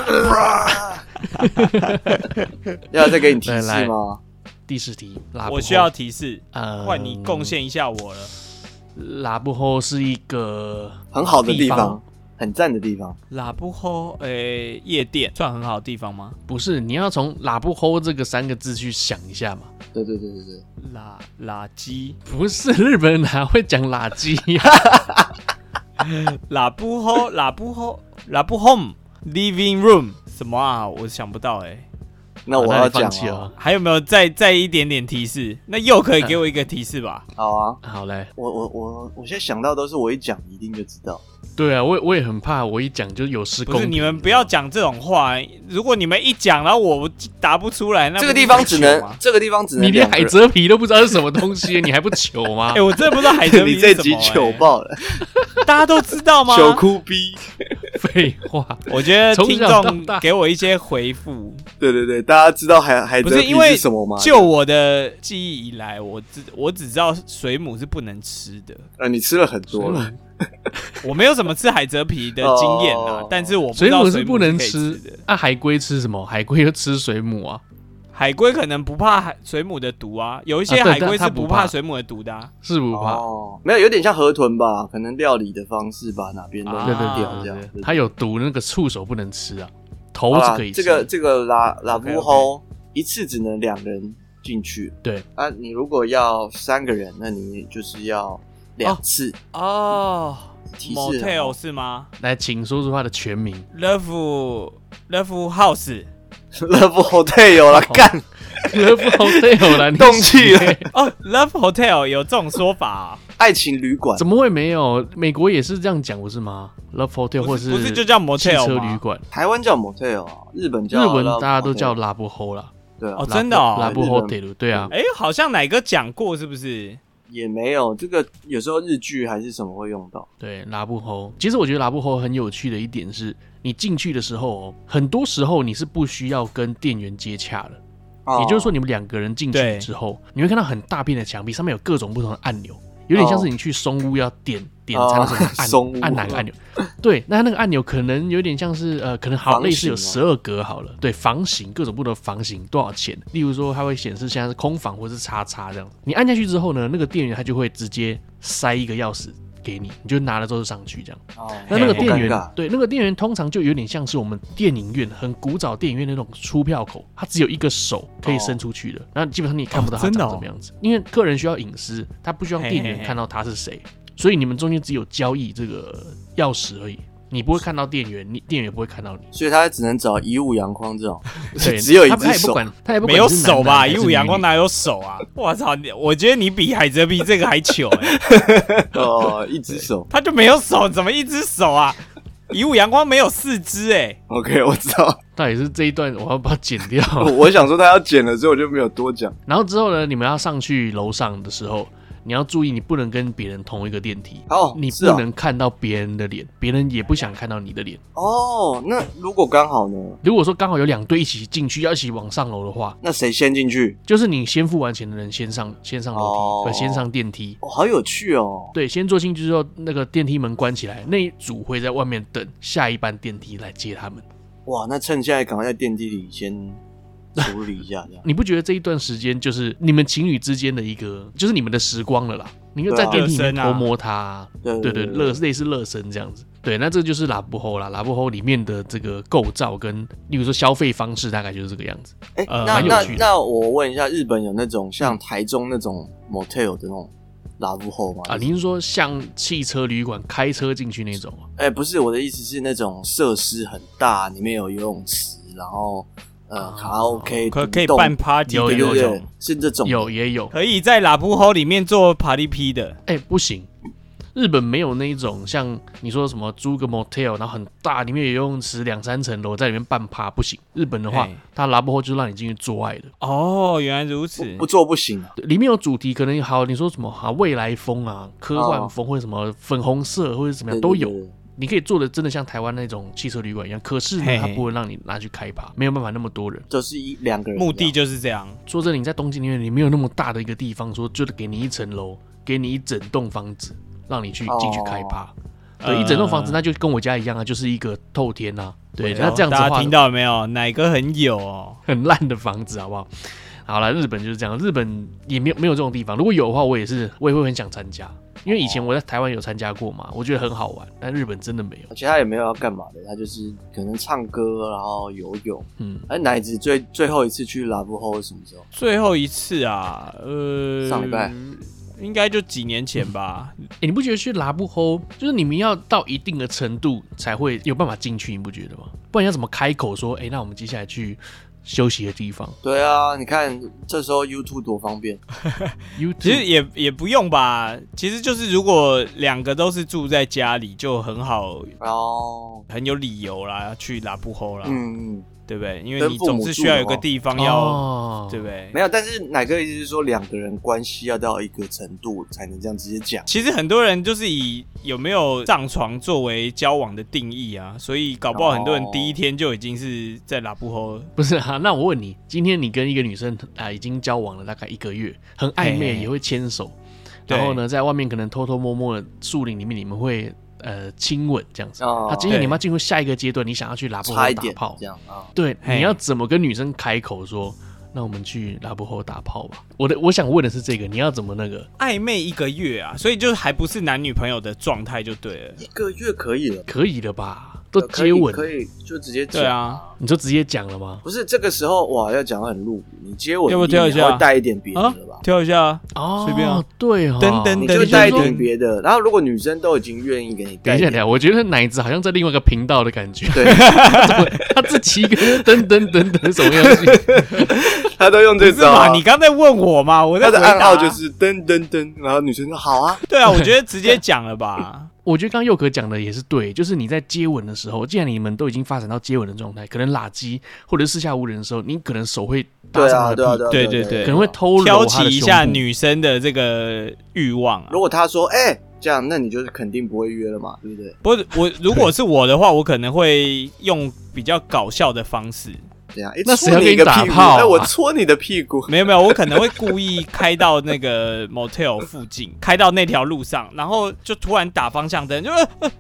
要再给你提示吗？第四题，我需要提示，换你贡献一下我了。拉布后是一个很好的地方，很赞的地方。拉布后，诶，夜店算很好的地方吗？不是，你要从拉布后这个三个字去想一下嘛。对对对对对，拉垃圾不是日本人哪会讲垃圾？(laughs) 拉布后，拉布后，拉布 home，living room，什么啊？我想不到哎。那我要讲了，还有没有再再一点点提示？那又可以给我一个提示吧？好啊，好嘞。我我我我现在想到都是我一讲一定就知道。对啊，我我也很怕我一讲就有失公平。不是你们不要讲这种话，如果你们一讲，然后我答不出来，那这个地方只能这个地方只能你连海蜇皮都不知道是什么东西，你还不糗吗？(laughs) 哎，我真的不知道海蜇皮是什么。(laughs) 你这集糗爆了，大家都知道吗？糗哭逼。废话，我觉得听众给我一些回复。对对对，大家知道海海蜇皮是什么吗？就我的记忆以来，我只我只知道水母是不能吃的。啊，你吃了很多了。(laughs) 我没有什么吃海蜇皮的经验啊，但是我水母是不能吃的。那海龟吃什么？海龟又吃水母啊？海龟可能不怕海水母的毒啊，有一些海龟是不怕水母的毒的啊，是不怕。哦没有，有点像河豚吧？可能料理的方式吧哪边都对对对这样。它有毒，那个触手不能吃啊，头是可以吃。这个这个拉拉布吼一次只能两人进去。对啊，你如果要三个人，那你就是要两次哦。Motel 是吗？来，请说出它的全名。Love Love House。(laughs) Love Hotel 有了，干！(laughs) Love Hotel 有了，(laughs) 动气了哦。Love Hotel 有这种说法，爱情旅馆怎么会没有？美国也是这样讲，不是吗？Love Hotel 或是不是就叫 Motel 汽车旅馆？台湾叫 Motel，日本叫日文大家都叫拉布吼啦。对啊，哦，真的哦，拉布 Hotel 对啊。哎，好像哪个讲过是不是？也没有这个，有时候日剧还是什么会用到。对，拉布吼。其实我觉得拉布吼很有趣的一点是，你进去的时候，哦很多时候你是不需要跟店员接洽的。也就是说，你们两个人进去之后，你会看到很大片的墙壁，上面有各种不同的按钮，有点像是你去松屋要点点餐按 (laughs) 按哪个按钮？对，那那个按钮可能有点像是呃，可能好类似有十二格好了，对，房型各种不同的房型多少钱？例如说，它会显示现在是空房或是叉叉这样。你按下去之后呢，那个店员他就会直接塞一个钥匙。给你，你就拿了之后上去这样。哦，那那个店员，对，那个店员通常就有点像是我们电影院很古早电影院那种出票口，它只有一个手可以伸出去的，那基本上你也看不到他长什么样子，因为客人需要隐私，他不需要店员看到他是谁，所以你们中间只有交易这个钥匙而已。你不会看到店员，你店员也不会看到你，所以他只能找以武阳光这种，(laughs) 对，只有一只手，他也不管，没有手吧？以武阳光哪有手啊？我操！我觉得你比海泽比这个还糗哎、欸！(laughs) 哦，一只手，他就没有手，怎么一只手啊？以武阳光没有四肢哎、欸。OK，我知道，到底是这一段我要把它剪掉。(laughs) 我想说他要剪了，之后我就没有多讲。然后之后呢，你们要上去楼上的时候。你要注意，你不能跟别人同一个电梯。哦，你不能看到别人的脸，别人也不想看到你的脸。哦，那如果刚好呢？如果说刚好有两队一起进去，要一起往上楼的话，那谁先进去？就是你先付完钱的人先上，先上楼梯，呃，先上电梯。哦，好有趣哦。对，先坐进去之后，那个电梯门关起来，那一组会在外面等下一班电梯来接他们。哇，那趁现在赶快在电梯里先。处理一下，(laughs) 这样你不觉得这一段时间就是你们情侣之间的一个，就是你们的时光了啦？你就在电梯里面偷摸他，对对对，乐类似热身这样子。对，那这就是拉布后啦，拉布后里面的这个构造跟，例如说消费方式，大概就是这个样子。哎、欸，那那那我问一下，日本有那种像台中那种 motel 的那种拉布后吗？啊，您是说像汽车旅馆开车进去那种？哎、欸，不是，我的意思是那种设施很大，里面有游泳池，然后。呃，卡拉 OK 可可以办 party 有有有，是这种有也有可以在拉布吼里面做 party P 的。哎、欸，不行，日本没有那一种像你说什么租个 motel，然后很大，里面有游泳池两三层楼，在里面办趴不行。日本的话，他拉布吼就让你进去做爱的。哦，原来如此，不，不做不行啊。里面有主题，可能好，你说什么啊，未来风啊，科幻风、哦、或者什么粉红色或者怎么样都有。你可以做的真的像台湾那种汽车旅馆一样，可是呢，它不会让你拿去开趴，没有办法那么多人，就是一两个人。目的就是这样。说真的，你在东京里面，你没有那么大的一个地方，说就是给你一层楼，给你一整栋房子，让你去进去开趴。哦、对，一整栋房子那就跟我家一样啊，就是一个透天呐、啊。对，那这样子的话，大家听到了没有？哪个很有哦，很烂的房子，好不好？好了，日本就是这样，日本也没有没有这种地方。如果有的话，我也是，我也会很想参加。因为以前我在台湾有参加过嘛，我觉得很好玩，但日本真的没有。其他也没有要干嘛的，他就是可能唱歌，然后游泳。嗯，哎，奶子最最后一次去拉布后是什么时候？最后一次啊，呃，上礼拜，应该就几年前吧。哎、欸，你不觉得去拉布吼就是你们要到一定的程度才会有办法进去，你不觉得吗？不然要怎么开口说？哎、欸，那我们接下来去。休息的地方，对啊，你看这时候 YouTube 多方便，(laughs) (laughs) YouTube 其实也也不用吧，其实就是如果两个都是住在家里，就很好哦，很有理由啦，去拉布后啦，嗯嗯。对不对？因为你总是需要有个地方要，哦、对不对？没有，但是奶哥意思是说，两个人关系要到一个程度才能这样直接讲。其实很多人就是以有没有上床作为交往的定义啊，所以搞不好很多人第一天就已经是在拉布后。不是啊？那我问你，今天你跟一个女生啊已经交往了大概一个月，很暧昧，也会牵手，然后呢，在外面可能偷偷摸摸的树林里面，你们会。呃，亲吻这样子。哦，他今天你们要进入下一个阶段，你想要去拉布后打炮，这样啊？对，你要怎么跟女生开口说？那我们去拉布后打炮吧。我的，我想问的是这个，你要怎么那个暧昧一个月啊？所以就还不是男女朋友的状态就对了。一个月可以了，可以了吧？都接吻可以，就直接讲。对啊，你就直接讲了吗？不是这个时候哇，要讲很露骨。你接吻要不跳一下？带一点别的吧？跳一下啊，随便啊。对啊，等等，你就带一点别的。然后如果女生都已经愿意给你，等一下，等一下，我觉得奶子好像在另外一个频道的感觉。对，(laughs) 他自己一个噔噔噔噔什么样子？(laughs) 他都用这招？你刚才问我嘛？我他的暗号就是噔噔噔，然后女生说好啊。对啊，我觉得直接讲了吧。我觉得刚刚佑可讲的也是对，就是你在接吻的时候，既然你们都已经发展到接吻的状态，可能喇鸡或者四下无人的时候，你可能手会搭上他的屁股，对对对，可能会偷挑起一下女生的这个欲望啊。如果他说哎、欸、这样，那你就是肯定不会约了嘛，对不对？不是我，如果是我的话，我可能会用比较搞笑的方式。这样，哎，那谁要给你打炮？哎，我戳你的屁股。没有没有，我可能会故意开到那个 (laughs) motel 附近，开到那条路上，然后就突然打方向灯，就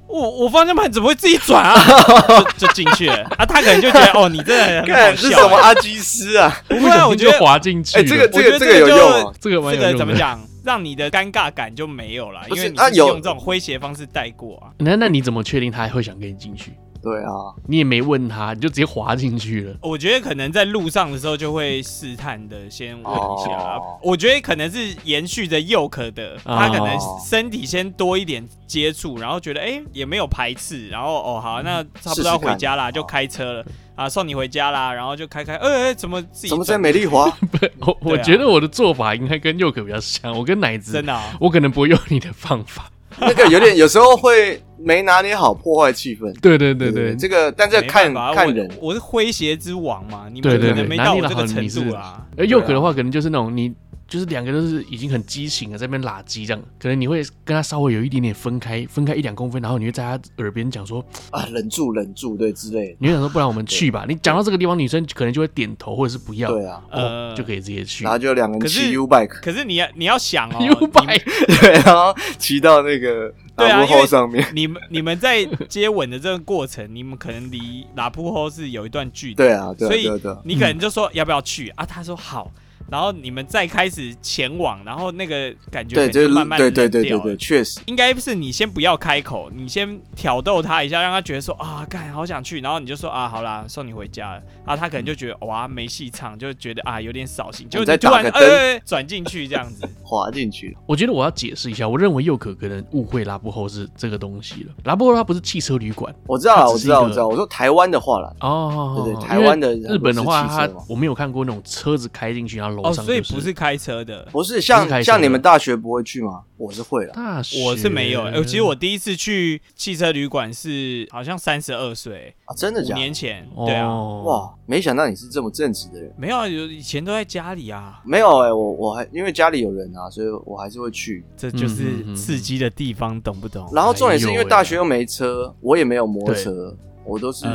我我方向盘怎么会自己转啊？(laughs) 就进去了啊！他可能就觉得哦，你这看是什么阿基斯啊？(laughs) 不会啊，我觉得滑进去。哎，这个这个这个有用，这个这个怎么讲？让你的尴尬感就没有了，因为你是用这种诙谐方式带过啊。那那你怎么确定他还会想跟你进去？对啊，你也没问他，你就直接滑进去了。我觉得可能在路上的时候就会试探的先问一下。哦、我觉得可能是延续着 Yoke 的，他可能身体先多一点接触，然后觉得哎、欸、也没有排斥，然后哦好，那差不多要回家啦，试试就开车了啊，送你回家啦，然后就开开，哎、欸、哎怎么自己怎么在美丽华？(laughs) 我我觉得我的做法应该跟 Yoke 比较像，我跟奶子真的、哦，我可能不会用你的方法。(laughs) 那个有点，有时候会没拿捏好，破坏气氛。(laughs) 对对对对，这个，但这看看人，我是诙谐之王嘛，你们可能没到我这个程度啊。而又可的话，可能就是那种你。就是两个都是已经很激情了，在那边拉鸡这样，可能你会跟他稍微有一点点分开，分开一两公分，然后你会在他耳边讲说啊，忍住，忍住，对之类的。你会想说，不然我们去吧。你讲到这个地方，女生可能就会点头或者是不要，对啊，呃，就可以直接去。然后就两个人骑 U bike，可是你要你要想哦，(laughs) U bike，(laughs) 对，然后骑到那个 (laughs) 拉布后上面。你们你们在接吻的这个过程，你们可能离拉布后是有一段距离，对啊，所以你可能就说要不要去啊？他说好。然后你们再开始前往，然后那个感觉就慢慢对对对对对，确实。应该是你先不要开口，你先挑逗他一下，让他觉得说啊，干好想去，然后你就说啊，好啦，送你回家。了，然后他可能就觉得哇没戏唱，就觉得啊有点扫兴，就突然呃转进去这样子。(laughs) 滑进去。我觉得我要解释一下，我认为佑可可能误会拉布后是这个东西了，拉布后它不是汽车旅馆，我知道我知道我知道，我说台湾的话了哦，对对，台湾的日本的话，他我没有看过那种车子开进去然后楼上，所以不是。开车的不是像像你们大学不会去吗？我是会了，大学我是没有。哎，其实我第一次去汽车旅馆是好像三十二岁啊，真的假的？五年前，对啊，哇，没想到你是这么正直的人。没有，有以前都在家里啊。没有哎，我我还因为家里有人啊，所以我还是会去。这就是刺激的地方，懂不懂？然后重点是因为大学又没车，我也没有摩托车，我都是。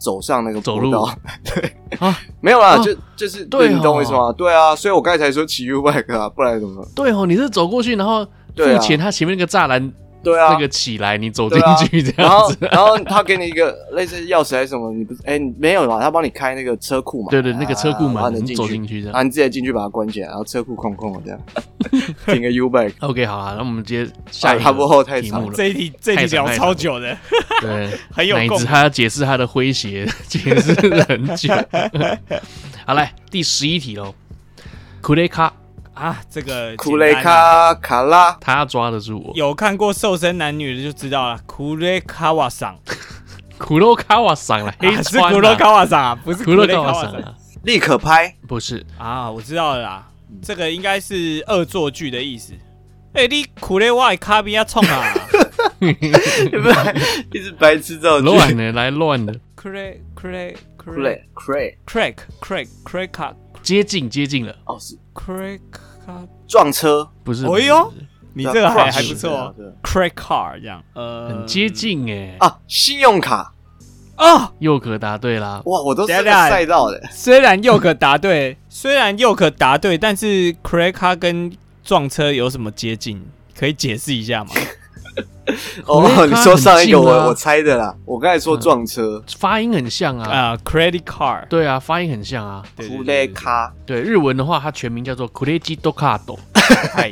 走上那个走路，(laughs) 对啊，没有啦，就就是对，你懂我意思吗？对啊，所以我刚才说骑 U bike 啊，不然怎么？对哦，你是走过去，然后付钱，他前面那个栅栏。对啊，那个起来，你走进去这样子，然后然后他给你一个 (laughs) 类似钥匙还是什么，你不是哎没有啦？他帮你开那个车库嘛？对对，那个车库嘛，能走进去这样，啊，你直接进去把它关起来，然后车库空空的这样，停个 (laughs) U bike。OK，好啊，那我们直接下一个题目了。这一题这一题聊超久的，(laughs) 对，很有。奶子他要解释他的诙谐，解释很久。好，来第十一题喽，库雷卡。啊，这个库雷卡卡拉，他抓得住我。有看过瘦身男女的就知道了，库雷卡瓦桑，(laughs) 库洛卡瓦桑了，黑是库洛卡瓦桑啊，不是库洛卡瓦桑，立可拍，不是。啊，我知道了啦，这个应该是恶作剧的意思。哎，你库雷瓦卡比亚冲啊，不 (laughs) 是一直白痴造句，乱的来乱的，库雷库雷库雷库雷 crack crack crack 卡，接近接近了，哦是。Crack。撞车不是？哎呦，你这个还还不错，credit card 这样，呃，很接近哎啊，信用卡啊，又可答对啦！哇，我都是赛道的。虽然又可答对，(laughs) 虽然又可答对，但是 credit card 跟撞车有什么接近？可以解释一下吗？(laughs) 哦，你说上一个我我猜的啦，我刚才说撞车，发音很像啊。啊，credit card，对啊，发音很像啊，库雷卡，对，日文的话，它全名叫做库雷基多卡多，嗨，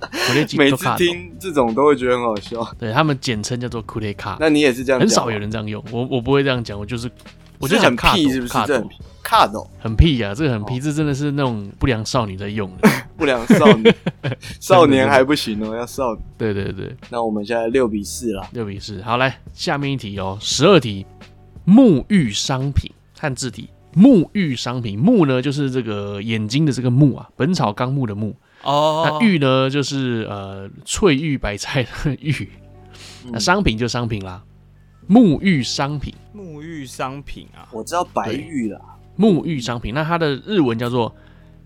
库雷基多卡多，每次听这种都会觉得很好笑，对他们简称叫做 credit card，，那你也是这样，很少有人这样用，我我不会这样讲，我就是。我觉得很屁，是不是？卡斗，卡斗很屁呀！这个很屁，这真的是那种不良少女在用的。(laughs) 不良少女，(laughs) 少年还不行哦，要少女。对对对，那我们现在六比四了。六比四，好，来下面一题哦，十二题，沐浴商品汉字题，沐浴商品，沐呢就是这个眼睛的这个沐啊，《本草纲目》的沐哦，那浴呢就是呃翠玉白菜的玉，(laughs) 那商品就商品啦。沐浴商品，沐浴商品啊，我知道白玉啦。沐浴商品，那它的日文叫做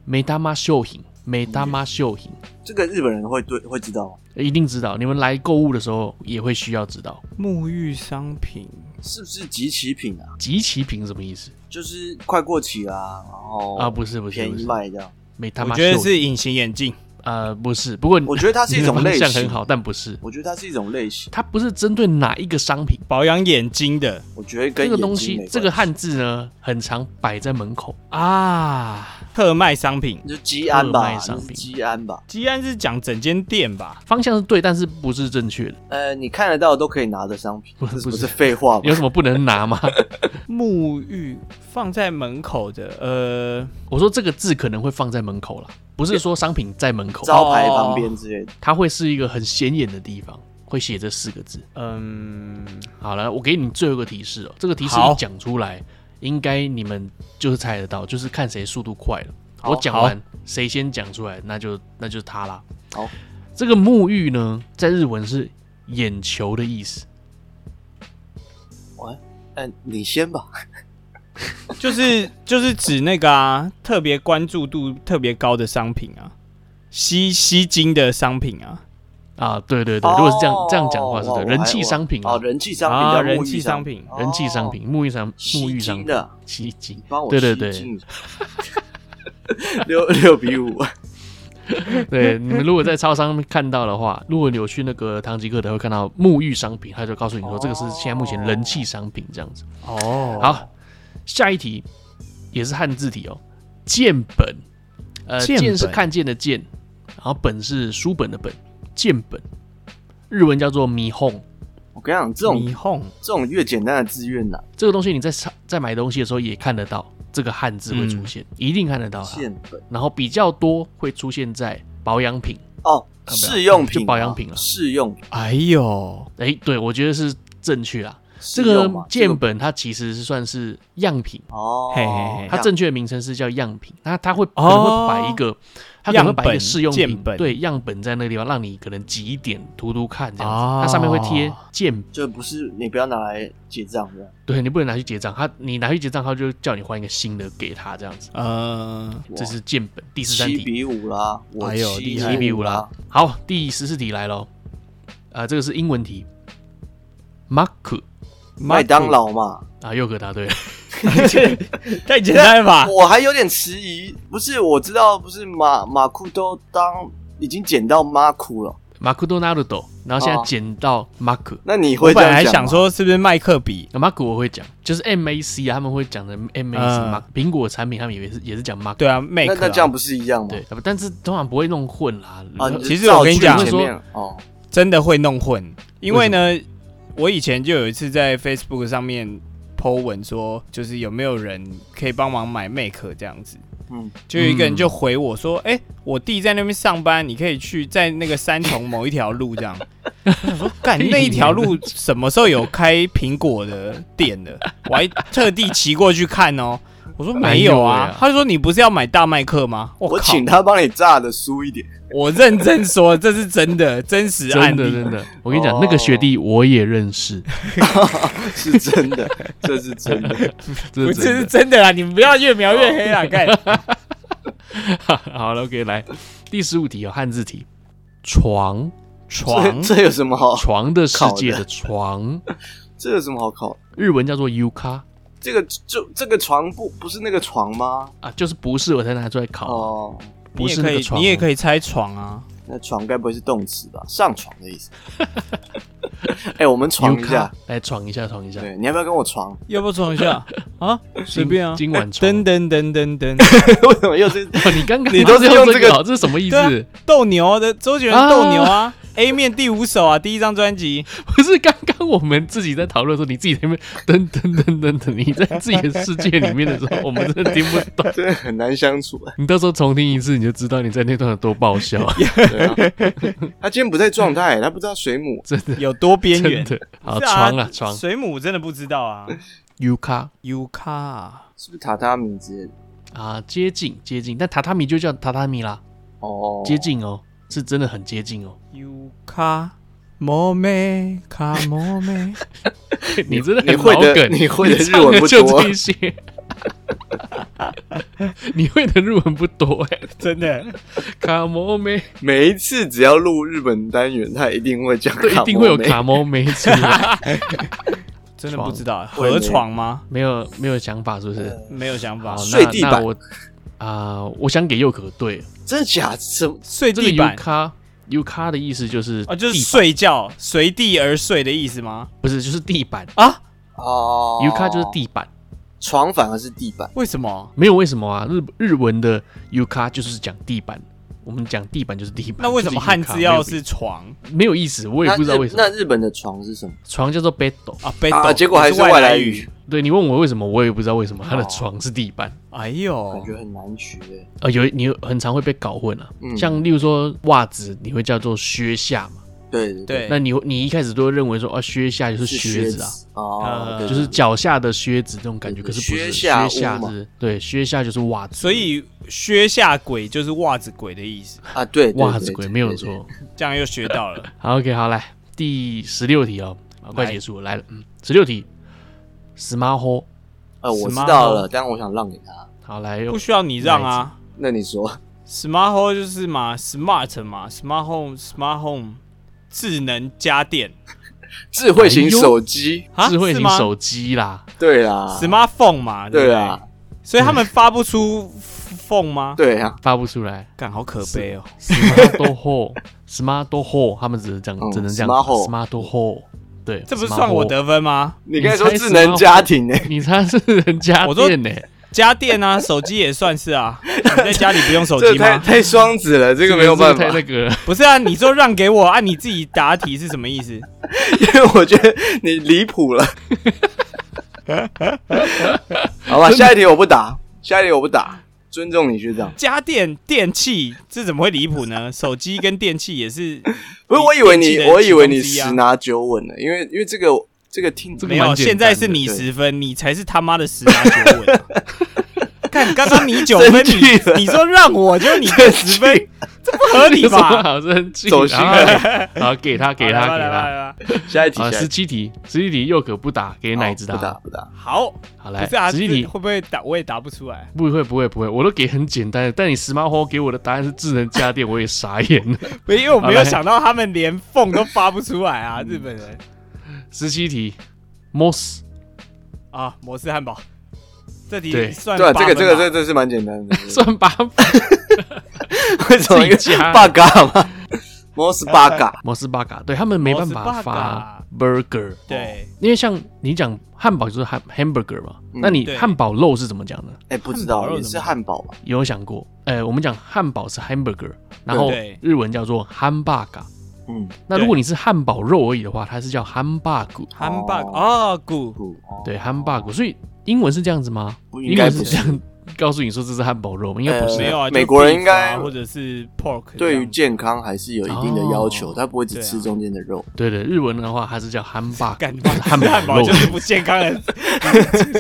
美大妈秀品，美大妈秀品。这个日本人会对会知道吗？一定知道，你们来购物的时候也会需要知道。沐浴商品是不是即期品啊？即期品什么意思？就是快过期啦，然后啊，不是不是便宜卖这样，没他妈，我觉得是隐形眼镜。呃，不是，不过我觉得它是一种类型，很好，但不是。我觉得它是一种类型，它不是针对哪一个商品保养眼睛的。我觉得跟这个东西，这个汉字呢，很常摆在门口啊。特卖商品，就基安吧，商品基安吧，基安是讲整间店吧？方向是对，但是不是正确的。呃，你看得到都可以拿的商品，不是不是废话吗，有什么不能拿吗？(laughs) 沐浴放在门口的，呃，我说这个字可能会放在门口了。不是说商品在门口招牌旁边之类的，它会是一个很显眼的地方，会写这四个字。嗯，好了，我给你最后一个提示哦，这个提示一讲出来，应该你们就是猜得到，就是看谁速度快了。我讲完，谁先讲出来，那就那就是他啦。好，这个沐浴呢，在日文是眼球的意思。喂，嗯，你先吧。(laughs) 就是就是指那个啊，特别关注度特别高的商品啊，吸吸金的商品啊，啊，对对对，如果是这样这样讲话是对，人气商品啊，人气商品啊，人气商品，人气商品，沐浴商沐浴商品的。吸金，帮我对对对，(laughs) 六六比五，(laughs) 对，你们如果在超商看到的话，如果你有去那个唐吉诃德会看到沐浴商品，他就告诉你说这个是现在目前人气商品这样子。哦，好。下一题也是汉字题哦，见本，呃，见是看见的见，然后本是书本的本，见本，日文叫做米 hon。我跟你讲，这种米 honk，这种越简单的字越难。这个东西你在在买东西的时候也看得到，这个汉字会出现，嗯、一定看得到。见本，然后比较多会出现在保养品哦，试用品，就保养品了，试用。哎呦，哎，对，我觉得是正确啊。这个见本它其实是算是样品哦，它正确的名称是叫样品。那它会可能会摆一个，它可能会摆一个试用品，对，样本在那个地方，让你可能挤一点涂涂看这样子。它上面会贴见，就不是你不要拿来结账的，对，你不能拿去结账。他你拿去结账，他就叫你换一个新的给他这样子。呃，这是见本第十三题，七比五啦，还有第七比五啦。好，第十四题来喽，呃，这个是英文题，Mac。麦当劳嘛，啊，又可答对了，(laughs) 太简单了吧？我还有点迟疑，不是，我知道不是马马库都当已经捡到马库了，马库多纳鲁多，然后现在捡到马库，那你会？我本来想说是不是麦克笔？马库我会讲，就是 M A C 啊，他们会讲的 M A C 马苹果产品，他们以为是也是讲马库，对啊，Mac，那那这样不是一样吗？对，但是通常不会弄混啦。啊，其实我跟你讲，哦，真的会弄混，因为呢。我以前就有一次在 Facebook 上面 po 文说，就是有没有人可以帮忙买 Make 这样子，嗯，就有一个人就回我说，哎、欸，我弟在那边上班，你可以去在那个三重某一条路这样。(laughs) 我说，干那一条路什么时候有开苹果的店的？我还特地骑过去看哦。我说没有啊，他就说你不是要买大麦克吗？我请他帮你炸的酥一点。(laughs) 我认真说，这是真的，真实案例，真的。我跟你讲，那个学弟我也认识，(laughs) 是真的，这是真的，(laughs) 这是真的啊！你们不要越描越黑啦，干。好了，OK，来第十五题哦，汉字题，床，床，这有什么好？床的世界的床，这有什么好考？日文叫做 Yuka。这个就这个床不不是那个床吗？啊，就是不是我才拿出来考哦。不是那个床，你也可以猜床啊。那床该不会是动词吧？上床的意思。(laughs) 哎，我们闯一下，来闯一下，闯一下。对，你要不要跟我闯？要不要闯一下 (laughs) 啊？随便啊。今晚闯。噔噔噔噔噔。(laughs) 为什么又是你刚刚？你都是用这个？这是什么意思？斗牛的周杰伦斗牛啊。A 面第五首啊，第一张专辑不是刚刚我们自己在讨论说，你自己在那边噔噔噔噔噔，你在自己的世界里面的时候，我们真的听不懂，(laughs) 真的很难相处。你到时候重听一次，你就知道你在那段有多爆笑。(laughs) 他今天不在状态，他不知道水母真的有多边缘。好，床啊床，水母真的不知道啊。Yuka Yuka 是不是榻榻米之类的啊？接近接近，但榻榻米就叫榻榻米啦。哦，接近哦。是真的很接近哦。Yuka Mome Ka Mome，你真的你会的，(laughs) 你会的日文不多。你会的日文不多哎，真的。卡摩梅，每一次只要录日本单元，他一定会讲，一定会有卡摩梅出来。(laughs) 真的不知道河床吗？没有没有想法，是不是？没有想法。睡地板。我啊，我想给又可对，真的假的？睡地板。U 卡的意思就是啊，就是睡觉随地而睡的意思吗？不是，就是地板啊。哦，U 卡就是地板，床反而是地板。为什么？没有为什么啊？日日文的 U 卡就是讲地板。我们讲地板就是地板，那为什么汉字要是床？没有意思，我也不知道为什么。那日本的床是什么？床叫做 bed 啊，bed，结果还是外来语。对，你问我为什么，我也不知道为什么他的床是地板。哎呦，感觉很难学。呃，有你很常会被搞混啊，像例如说袜子，你会叫做靴下嘛？对对，那你你一开始都会认为说，啊，靴下就是靴子啊，哦，就是脚下的靴子这种感觉，可是不是，靴下是，对，靴下就是袜子，所以靴下鬼就是袜子鬼的意思。啊，对，袜子鬼没有错，这样又学到了。(laughs) 好，OK，好，来第十六题哦，快结束了，来了，嗯，十六题，Smartphone，呃，我知道了，但我想让给他，好来，不需要你让啊，那你说，Smartphone 就是嘛，Smart 嘛，Smart Home，Smart Home。智能家电，智慧型手机，智慧型手机啦，对啦，smartphone 嘛，对啊，所以他们发不出 phone 吗？对啊，发不出来，干好可悲哦。smartphone，smartphone，他们只是讲，只能讲 smartphone，对，这不是算我得分吗？你刚才说智能家庭呢，(laughs) 你猜智能家电呢？家电啊，(laughs) 手机也算是啊。你在家里不用手机吗？太双子了，这个没有办法。太那个不是啊，你说让给我，按 (laughs) 你自己答题是什么意思？因为我觉得你离谱了。好吧，下一题我不答，下一题我不答，尊重你学长。家电电器这怎么会离谱呢？(laughs) 手机跟电器也是。不是，我以为你，我以为你十拿九稳呢，因为因为这个。这个听没有，现在是你十分，你才是他妈的十拿九稳。(laughs) 看刚刚你九分，你你说让我就你个十分，这不合理吧？好生气，走心了。(laughs) 好，给他，给他，给他。下一题，十七题，十七题又可不打，给哪一只打？不打，不打。好，好来，十七题会不会打？我也答不出来。不会，不会，不会，我都给很简单的。但你 smartphone 给我的答案是智能家电，我也傻眼了。因为我没有想到他们连缝都发不出来啊，日本人。十七题，摩斯啊，摩斯汉堡，这题算对，这个这个这这是蛮简单的，(laughs) 算八分。(laughs) 为什么？加。八嘎吗？摩斯巴嘎，摩斯巴嘎，对他们没办法发 burger，对，因为像你讲汉堡就是汉 hamburger 嘛，那你汉堡肉是怎么讲的？哎，不知道，也是汉堡吧？有想过？哎，我们讲汉堡是 hamburger，然后日文叫做 hamburger。嗯，那如果你是汉堡肉而已的话，它是叫汉巴骨，汉巴骨啊骨，对，汉巴骨。所以英文是这样子吗？英文是这样 (laughs) 告诉你说这是汉堡肉吗？应该不是，没有啊。美国人应该或者是 pork，对于健康还是有一定的要求，他不会只吃中间的肉。对对，日文的话，它是叫汉巴，汉堡就是不健康的。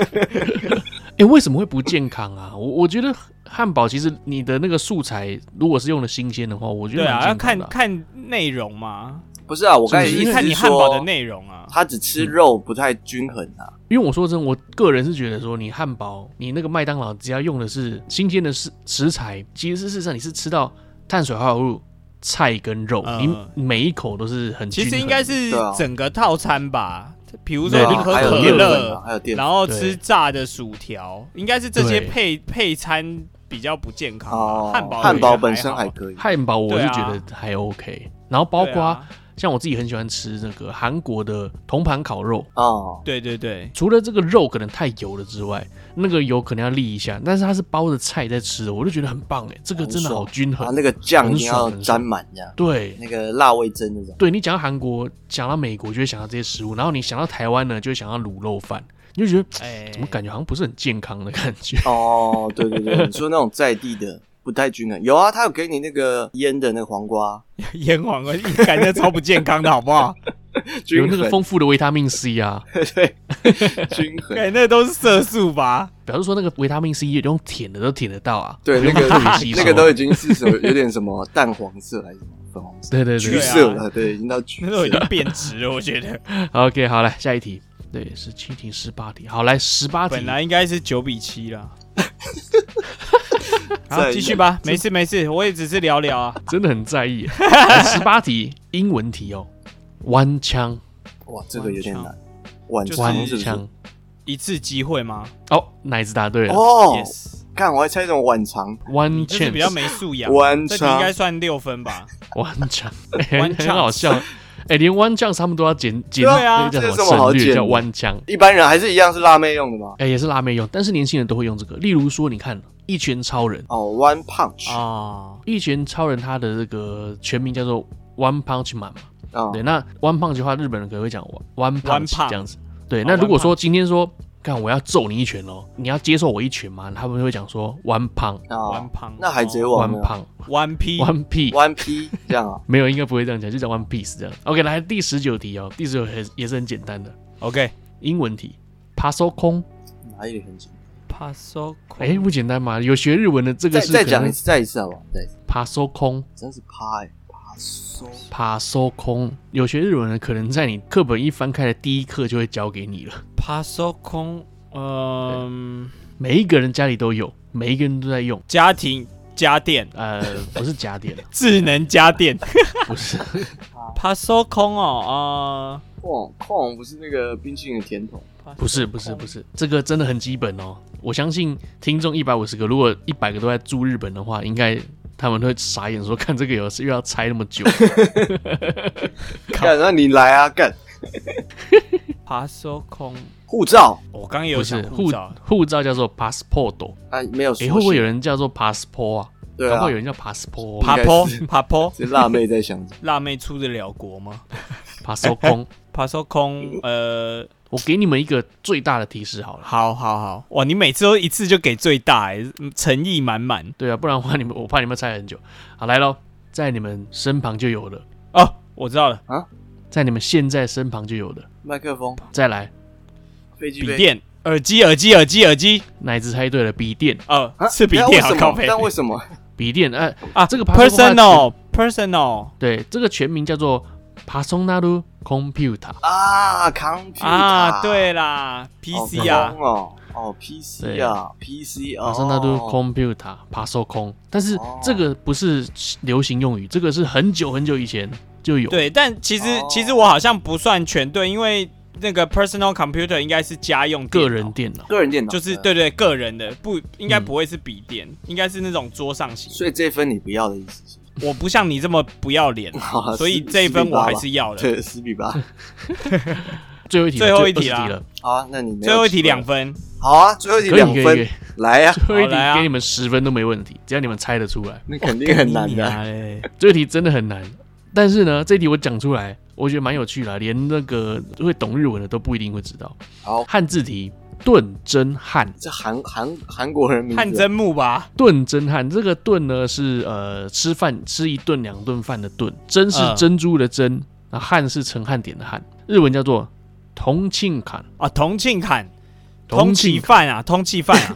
(laughs) 哎，为什么会不健康啊？我我觉得。汉堡其实你的那个素材，如果是用的新鲜的话，我觉得对啊，要看看内容嘛。不是啊，我刚才意思是看你汉堡的内容啊。他只吃肉不太均衡啊。因为我说真，我个人是觉得说，你汉堡，你那个麦当劳只要用的是新鲜的食食材，其实事实上你是吃到碳水化合物、菜跟肉，你每一口都是很。其实应该是整个套餐吧。比如说你喝可乐，然后吃炸的薯条，应该是这些配配餐。比较不健康。汉堡汉堡本身还可以，汉堡我是觉得还 OK。然后包括像我自己很喜欢吃那个韩国的铜盘烤肉哦，对对对。除了这个肉可能太油了之外，那个油可能要沥一下，但是它是包着菜在吃的，我就觉得很棒哎，这个真的好均衡。那个酱一定要沾满这样。对，那个辣味噌那种。对，你讲到韩国，讲到美国就会想到这些食物，然后你想到台湾呢，就会想到卤肉饭。你就觉得，哎，怎么感觉好像不是很健康的感觉？哦，对对对，你说那种在地的不太均衡，有啊，他有给你那个腌的那个黄瓜，(laughs) 腌黄瓜，感觉超不健康的好不好？(laughs) 有那个丰富的维他命 C 啊，(laughs) 对，均衡，哎，那都是色素吧？表示说那个维他命 C 也用舔的都舔得到啊，对，那个那个都已经是什么有点什么淡黄色还是什么粉红色？对对对，橘色了，对，已经到橘色，那都已经变质了，我觉得。OK，好，来下一题。对，是七题、十八题，好，来十八题，本来应该是九比七了。(laughs) 好，继续吧，没事没事，我也只是聊聊啊，真的很在意。(laughs) 十八题英文题哦，弯枪，哇，这个有点难。晚长是不是？一次机会吗？哦，奶子答对了。哦，Yes。看，我还猜什么晚长？One chance 比较没素养。弯长应该算六分吧。(laughs) 弯长，很好笑。哎，连 One chance 他们都要剪剪，对啊，这是什么好剪？叫 One chance。一般人还是一样是辣妹用的吗？哎，也是辣妹用，但是年轻人都会用这个。例如说，你看一拳超人哦，One Punch 啊，一拳超人他的这个全名叫做 One Punch Man 嘛。哦，对，那 One Punch 的话，日本人可能会讲 One Punch 这样子。对，那如果说今天说。看，我要揍你一拳哦！你要接受我一拳吗？他们会讲说 “one pound”，“one pound”。那海贼王，“one pound”，“one p”，“one p”，“one p” 这样啊？(laughs) 没有，应该不会这样讲，就叫 “one piece” 这样。OK，来第十九题哦，第十九题也是很简单的。OK，英文题，パソコン，哪里很简单？パソコン，哎，不简单吗？有学日文的这个是再讲一次，再一次好不好？再パソコン，真是趴哎。パソコン，有学日文的可能在你课本一翻开的第一课就会教给你了。 パソコン，嗯，每一个人家里都有，每一个人都在用。家庭家电，呃，不是家电，智能家电，不是。パソコン哦，啊，控控不是那个冰淇淋的甜筒，不是不是不是，这个真的很基本哦。我相信听众一百五十个，如果一百个都在住日本的话，应该。他们都会傻眼说：“看这个游戏又要猜那么久。”干，那你来啊，干。 (laughs) パソコン护照，我刚有想护照，护照叫做 passport 啊，没有。哎，会不会有人叫做 passport 啊？对啊，会有人叫 passport。passport，passport，是辣妹在想，辣妹出得了国吗？(laughs) パソコン，パソコン，(laughs) 呃。我给你们一个最大的提示好了，好好好，哇，你每次都一次就给最大，哎，诚意满满。对啊，不然的话你们我怕你们猜很久。好，来喽，在你们身旁就有了哦，我知道了啊， 在你们现在身旁就有的麦克风，再来，飞机笔电，耳机，耳机，耳机，耳机，哪一只猜对了？笔电，哦，是笔电，好靠北。但为什么笔电？哎啊，这个 personal，personal，对，这个全名叫做。パソナルコンピュータ啊，computer 啊，对啦，PC 啊，哦哦，PC 啊，PC 啊，パソナルコンピュータ，パソコン，但是这个不是流行用语，这个是很久很久以前 就有。对，但其实其实我好像不算全对，因为那个 personal computer 应该是家用个人电脑，个人电脑就是对对个人的，不应该不会是笔电，应该是那种桌上型。所以这分你不要的意思是？我不像你这么不要脸，(laughs) 所以这一分我还是要的。对，十比八。最后一题，最后一题了。好啊，那你最后一题两分。好啊，最后一题两分。来呀，(laughs) 最后一题给你们十分都没问题，只要你们猜得出来。那肯定很难的。(laughs) 这题真的很难，但是呢，这题我讲出来，我觉得蛮有趣的，连那个会懂日文的都不一定会知道。好，汉字题。盾真汉，这韩韩韩国人名字汉真木吧？盾真汉，这个盾呢是呃吃饭吃一顿两顿饭的炖，真是珍珠的珍，那汉是陈汉典的汉，日文叫做同庆坎。啊，同庆坎，通缉犯啊，通气饭啊，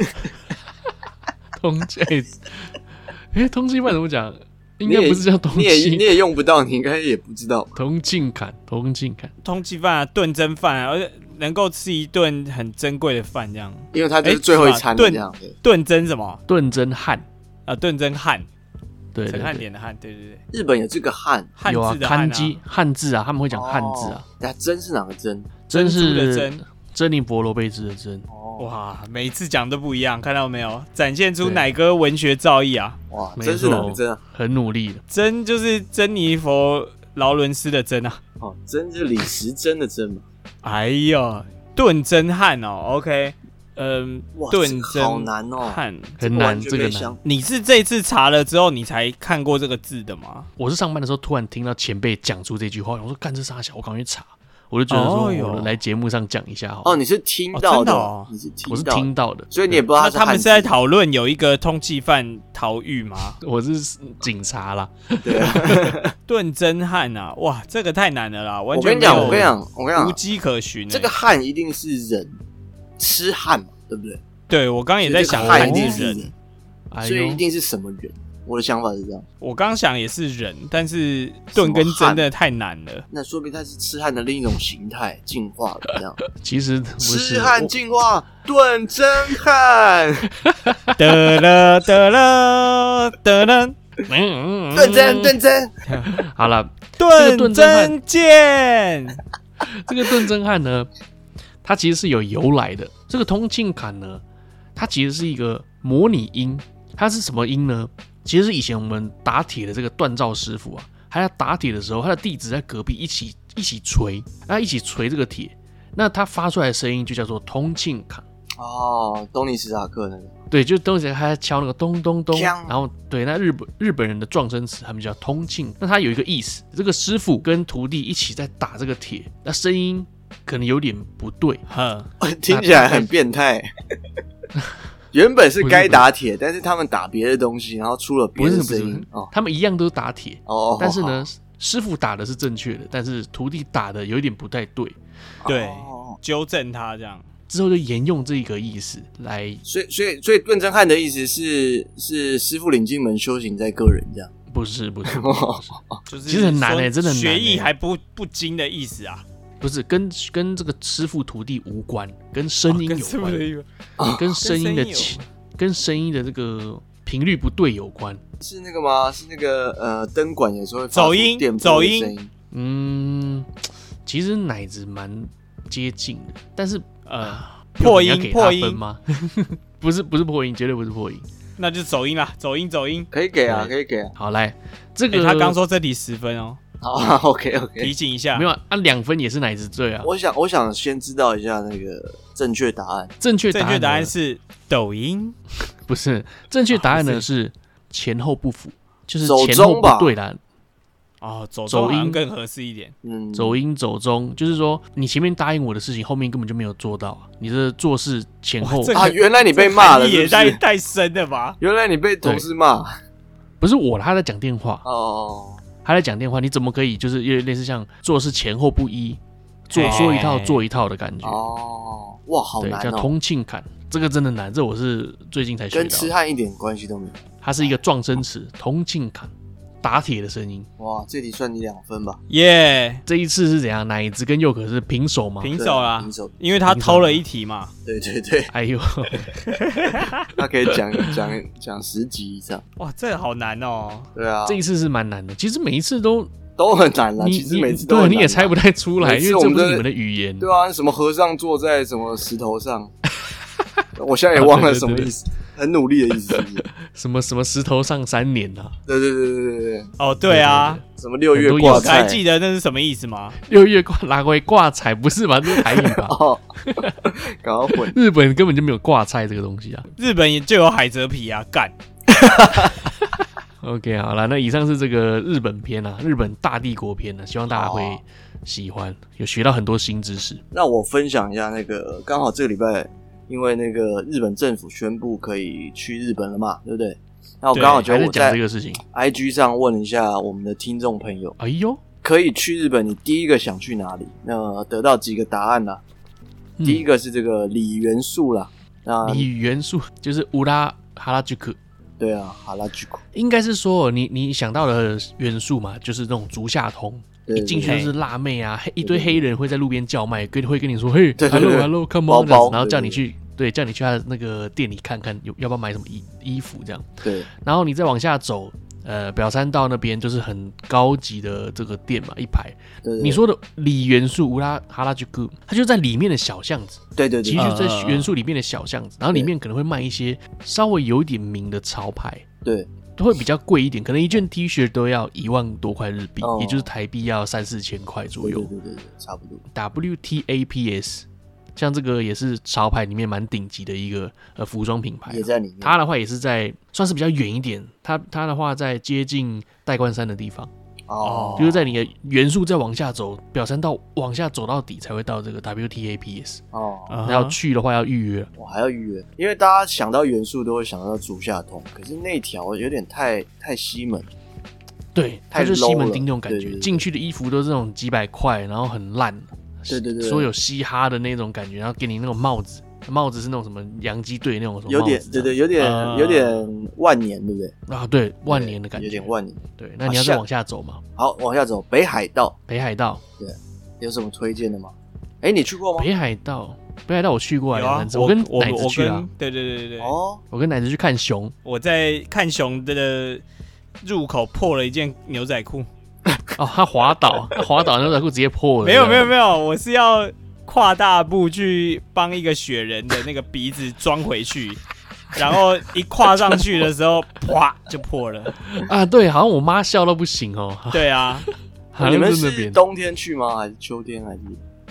通气，(laughs) 哎，通气饭怎么讲？应该不是叫通缉，你也你也用不到，你应该也不知道。同庆坎，同庆坎，通缉犯啊，炖蒸饭啊，而且。能够吃一顿很珍贵的饭，这样，因为它就是最后一餐这样。炖蒸什么？炖蒸汉啊，炖蒸汉，对，陈汉典的汉，对对对。日本有这个汉，有啊，汉字汉字啊，他们会讲汉字啊。那真是哪个真？真是珍珍妮佛罗贝兹的珍。哇，每次讲都不一样，看到没有？展现出奶哥文学造诣啊！哇，真是哪个真？很努力的珍就是珍妮佛劳伦斯的珍啊。哦，珍就是李时珍的珍嘛。哎呦，顿真汉哦，OK，嗯，顿真好难哦，汉很难，这个难。你是这次查了之后，你才看过这个字的吗？我是上班的时候突然听到前辈讲出这句话，我说干这啥小，我赶快去查。我就觉得说，我来节目上讲一下哈。哦，你是听到的，你是我是听到的，所以你也不知道他们是在讨论有一个通缉犯逃狱吗？(laughs) 我是警察啦。对，(laughs) 炖真汉啊，哇，这个太难了啦！我跟你讲，我跟你讲，我跟你讲，无迹可寻。这个汉一定是人吃汉嘛，对不对？对，我刚刚也在想，汉一定是人，所以一定是什么人？我的想法是这样，我刚想也是人，但是盾跟真的太难了。那说明他是痴汉的另一种形态进化了，这样。(laughs) 其实痴汉进化，盾真汉。(laughs) 得了得了得 (laughs) 了，盾真盾真。好了，盾真剑。这个盾真汉呢，它其实是有由来的。这个通庆坎呢，它其实是一个模拟音，它是什么音呢？其实是以前我们打铁的这个锻造师傅啊，他在打铁的时候，他的弟子在隔壁一起一起锤，啊，一起锤这个铁，那他发出来的声音就叫做通庆坎。哦，东尼史塔克那个，对，就东尼他在敲那个咚咚咚，然后对，那日本日本人的撞声词他们叫通庆，那他有一个意思，这个师傅跟徒弟一起在打这个铁，那声音可能有点不对，哈，(laughs) 听起来很变态。(laughs) 原本是该打铁，但是他们打别的东西，然后出了别的声音。哦，他们一样都是打铁，哦，但是呢，师傅打的是正确的，但是徒弟打的有点不太对，对，纠正他这样。之后就沿用这个意思来，所以所以所以论真汉的意思是是师傅领进门，修行在个人这样，不是不是，就是其实很难哎、欸，真的学艺还不不精的意思啊，不是跟跟这个师傅徒弟无关，跟声音有关，哦、跟声音的跟声音的这个频率不对有关，是那个吗？是那个呃灯管有时候会走音走音，嗯，其实奶子蛮接近的，但是。呃，破音破音吗？(laughs) 不是不是破音，绝对不是破音，那就走音啦，走音走音，可以给啊，可以给啊。好来，这个他刚说这题十分哦，好，OK OK，提醒一下，没有啊，两分也是奶子罪啊。我想我想先知道一下那个正确答案，正确正确答案是抖音，(laughs) 不是正确答案呢是。前后不符，就是前后不对的。哦，走走音更合适一点。嗯，走音走中，就是说你前面答应我的事情，后面根本就没有做到。你这做事前后啊，原来你被骂了，也太太深了吧？原来你被同事骂，不是我，他在讲电话。哦，他在讲电话，你怎么可以就是有点类似像做事前后不一，做说一套做一套的感觉？哦，哇，好难哦，叫通庆坎，这个真的难，这我是最近才学到，跟痴汉一点关系都没有。它是一个撞声词，通庆坎。打铁的声音，哇！这题算你两分吧，耶！这一次是怎样？奶子跟佑可是平手吗？平手啦，平手，因为他偷了一题嘛。对对对，哎呦，(laughs) 他可以讲讲讲十集以上。哇，这个好难哦。对啊，这一次是蛮难的。其实每一次都都很难啦。其实每次都你也猜不太出来，因为这不是你们的语言。对啊，什么和尚坐在什么石头上？我现在也忘了什么意思。很努力的意思，(laughs) 什么什么石头上三年啊？对对对对对对。哦，对啊，什么六月挂彩？还记得那是什么意思吗？六月挂拿回挂彩？不是吧？这是台语吧？(laughs) 哦，搞混。日本根本就没有挂菜这个东西啊！日本也就有海蜇皮啊，干。(laughs) OK，好了，那以上是这个日本篇啊，日本大帝国篇呢，希望大家会喜欢，有学到很多新知识。那我分享一下那个，刚好这个礼拜。因为那个日本政府宣布可以去日本了嘛，对不对？那我刚好觉得我在这个事情，IG 上问一下我们的听众朋友，哎呦，可以去日本，你第一个想去哪里？那得到几个答案呢？第一个是这个李元素啦，那李元素就是乌拉哈拉吉克，对啊，哈拉吉克，应该是说你你想到的元素嘛，就是那种足下通。一进去就是辣妹啊，黑一堆黑人会在路边叫卖，跟会跟你说 (laughs) 嘿，hello hello come on，然后叫你去，对，叫你去他的那个店里看看有要不要买什么衣衣服这样。对，然后你再往下走，呃，表参道那边就是很高级的这个店嘛，一排。你说的里元素乌拉哈拉居库，它就在里面的小巷子。对对对，其实就在元素里面的小巷子，然后里面可能会卖一些稍微有点名的潮牌。对。都会比较贵一点，可能一件 T 恤都要一万多块日币，哦、也就是台币要三四千块左右。对对对对，差不多。WTAPS，像这个也是潮牌里面蛮顶级的一个呃服装品牌，也在里面。它的话也是在算是比较远一点，它它的话在接近代官山的地方。哦，就是在你的元素再往下走，表参道往下走到底才会到这个 WTAPS 哦。那要去的话要预约，我还要预约，因为大家想到元素都会想到竹下通，可是那条有点太太西门，对，它就是西门町那种感觉，进去的衣服都是那种几百块，然后很烂，对对对，说有嘻哈的那种感觉，然后给你那种帽子。帽子是那种什么洋基队那种什么，有点对对，有点有点万年，对不对？啊，对，万年的感觉，有点万年。对，那你要再往下走嘛？好，往下走，北海道。北海道，对，有什么推荐的吗？哎，你去过吗？北海道，北海道我去过啊，我跟奶子去啊。对对对对对。哦，我跟奶子去看熊，我在看熊的入口破了一件牛仔裤。(laughs) 哦，他滑倒，他滑倒牛仔裤直接破了。没有没有没有，我是要。跨大步去帮一个雪人的那个鼻子装回去，(laughs) 然后一跨上去的时候，(laughs) 啪就破了啊！对，好像我妈笑到不行哦。对啊，(laughs) 你们是冬天去吗？还是秋天？还是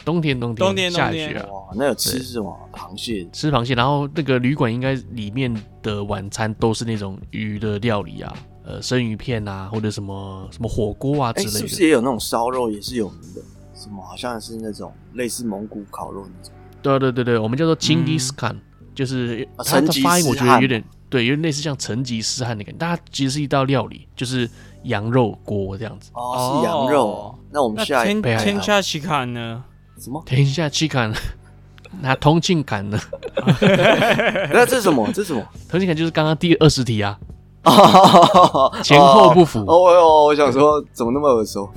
冬天？冬天，冬天下雪啊！哇，那有吃什么？螃蟹，吃螃蟹。然后那个旅馆应该里面的晚餐都是那种鱼的料理啊。呃，生鱼片啊，或者什么什么火锅啊之类的，欸、是不是也有那种烧肉也是有名的？什么好像是那种类似蒙古烤肉那种？对对对对，我们叫做成吉思汗，就是它的发音我觉得有点对，有点类似像成吉思汗的感觉。但它其实是一道料理，就是羊肉锅这样子。哦，是羊肉。哦、那我们下一天天下奇坎呢？什么？天下奇坎？(laughs) 那通庆坎呢？(laughs) 那这是什么？这是什么？(laughs) 通庆坎就是刚刚第二十题啊。哦，(laughs) 前后不符。哦哟，我想说，怎么那么耳熟？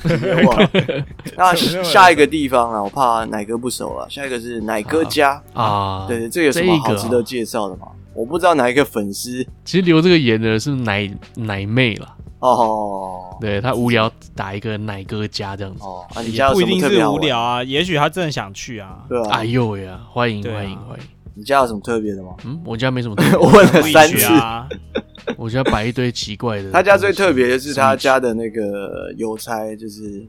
(laughs) 那下一个地方啊，我怕奶哥不熟了。下一个是奶哥家啊，对对，这个有什么好值得介绍的吗？我不知道哪一个粉丝，其实留这个言的是奶奶妹了。哦，对他无聊打一个奶哥家这样子。哦，你家不一定是无聊啊，也许他真的想去啊。对啊。哎呦呀，欢迎欢迎欢迎。你家有什么特别的吗？嗯，我家没什么特别。(laughs) 我问了三次。(laughs) 我家摆一堆奇怪的。他家最特别的是他家的那个邮差，就是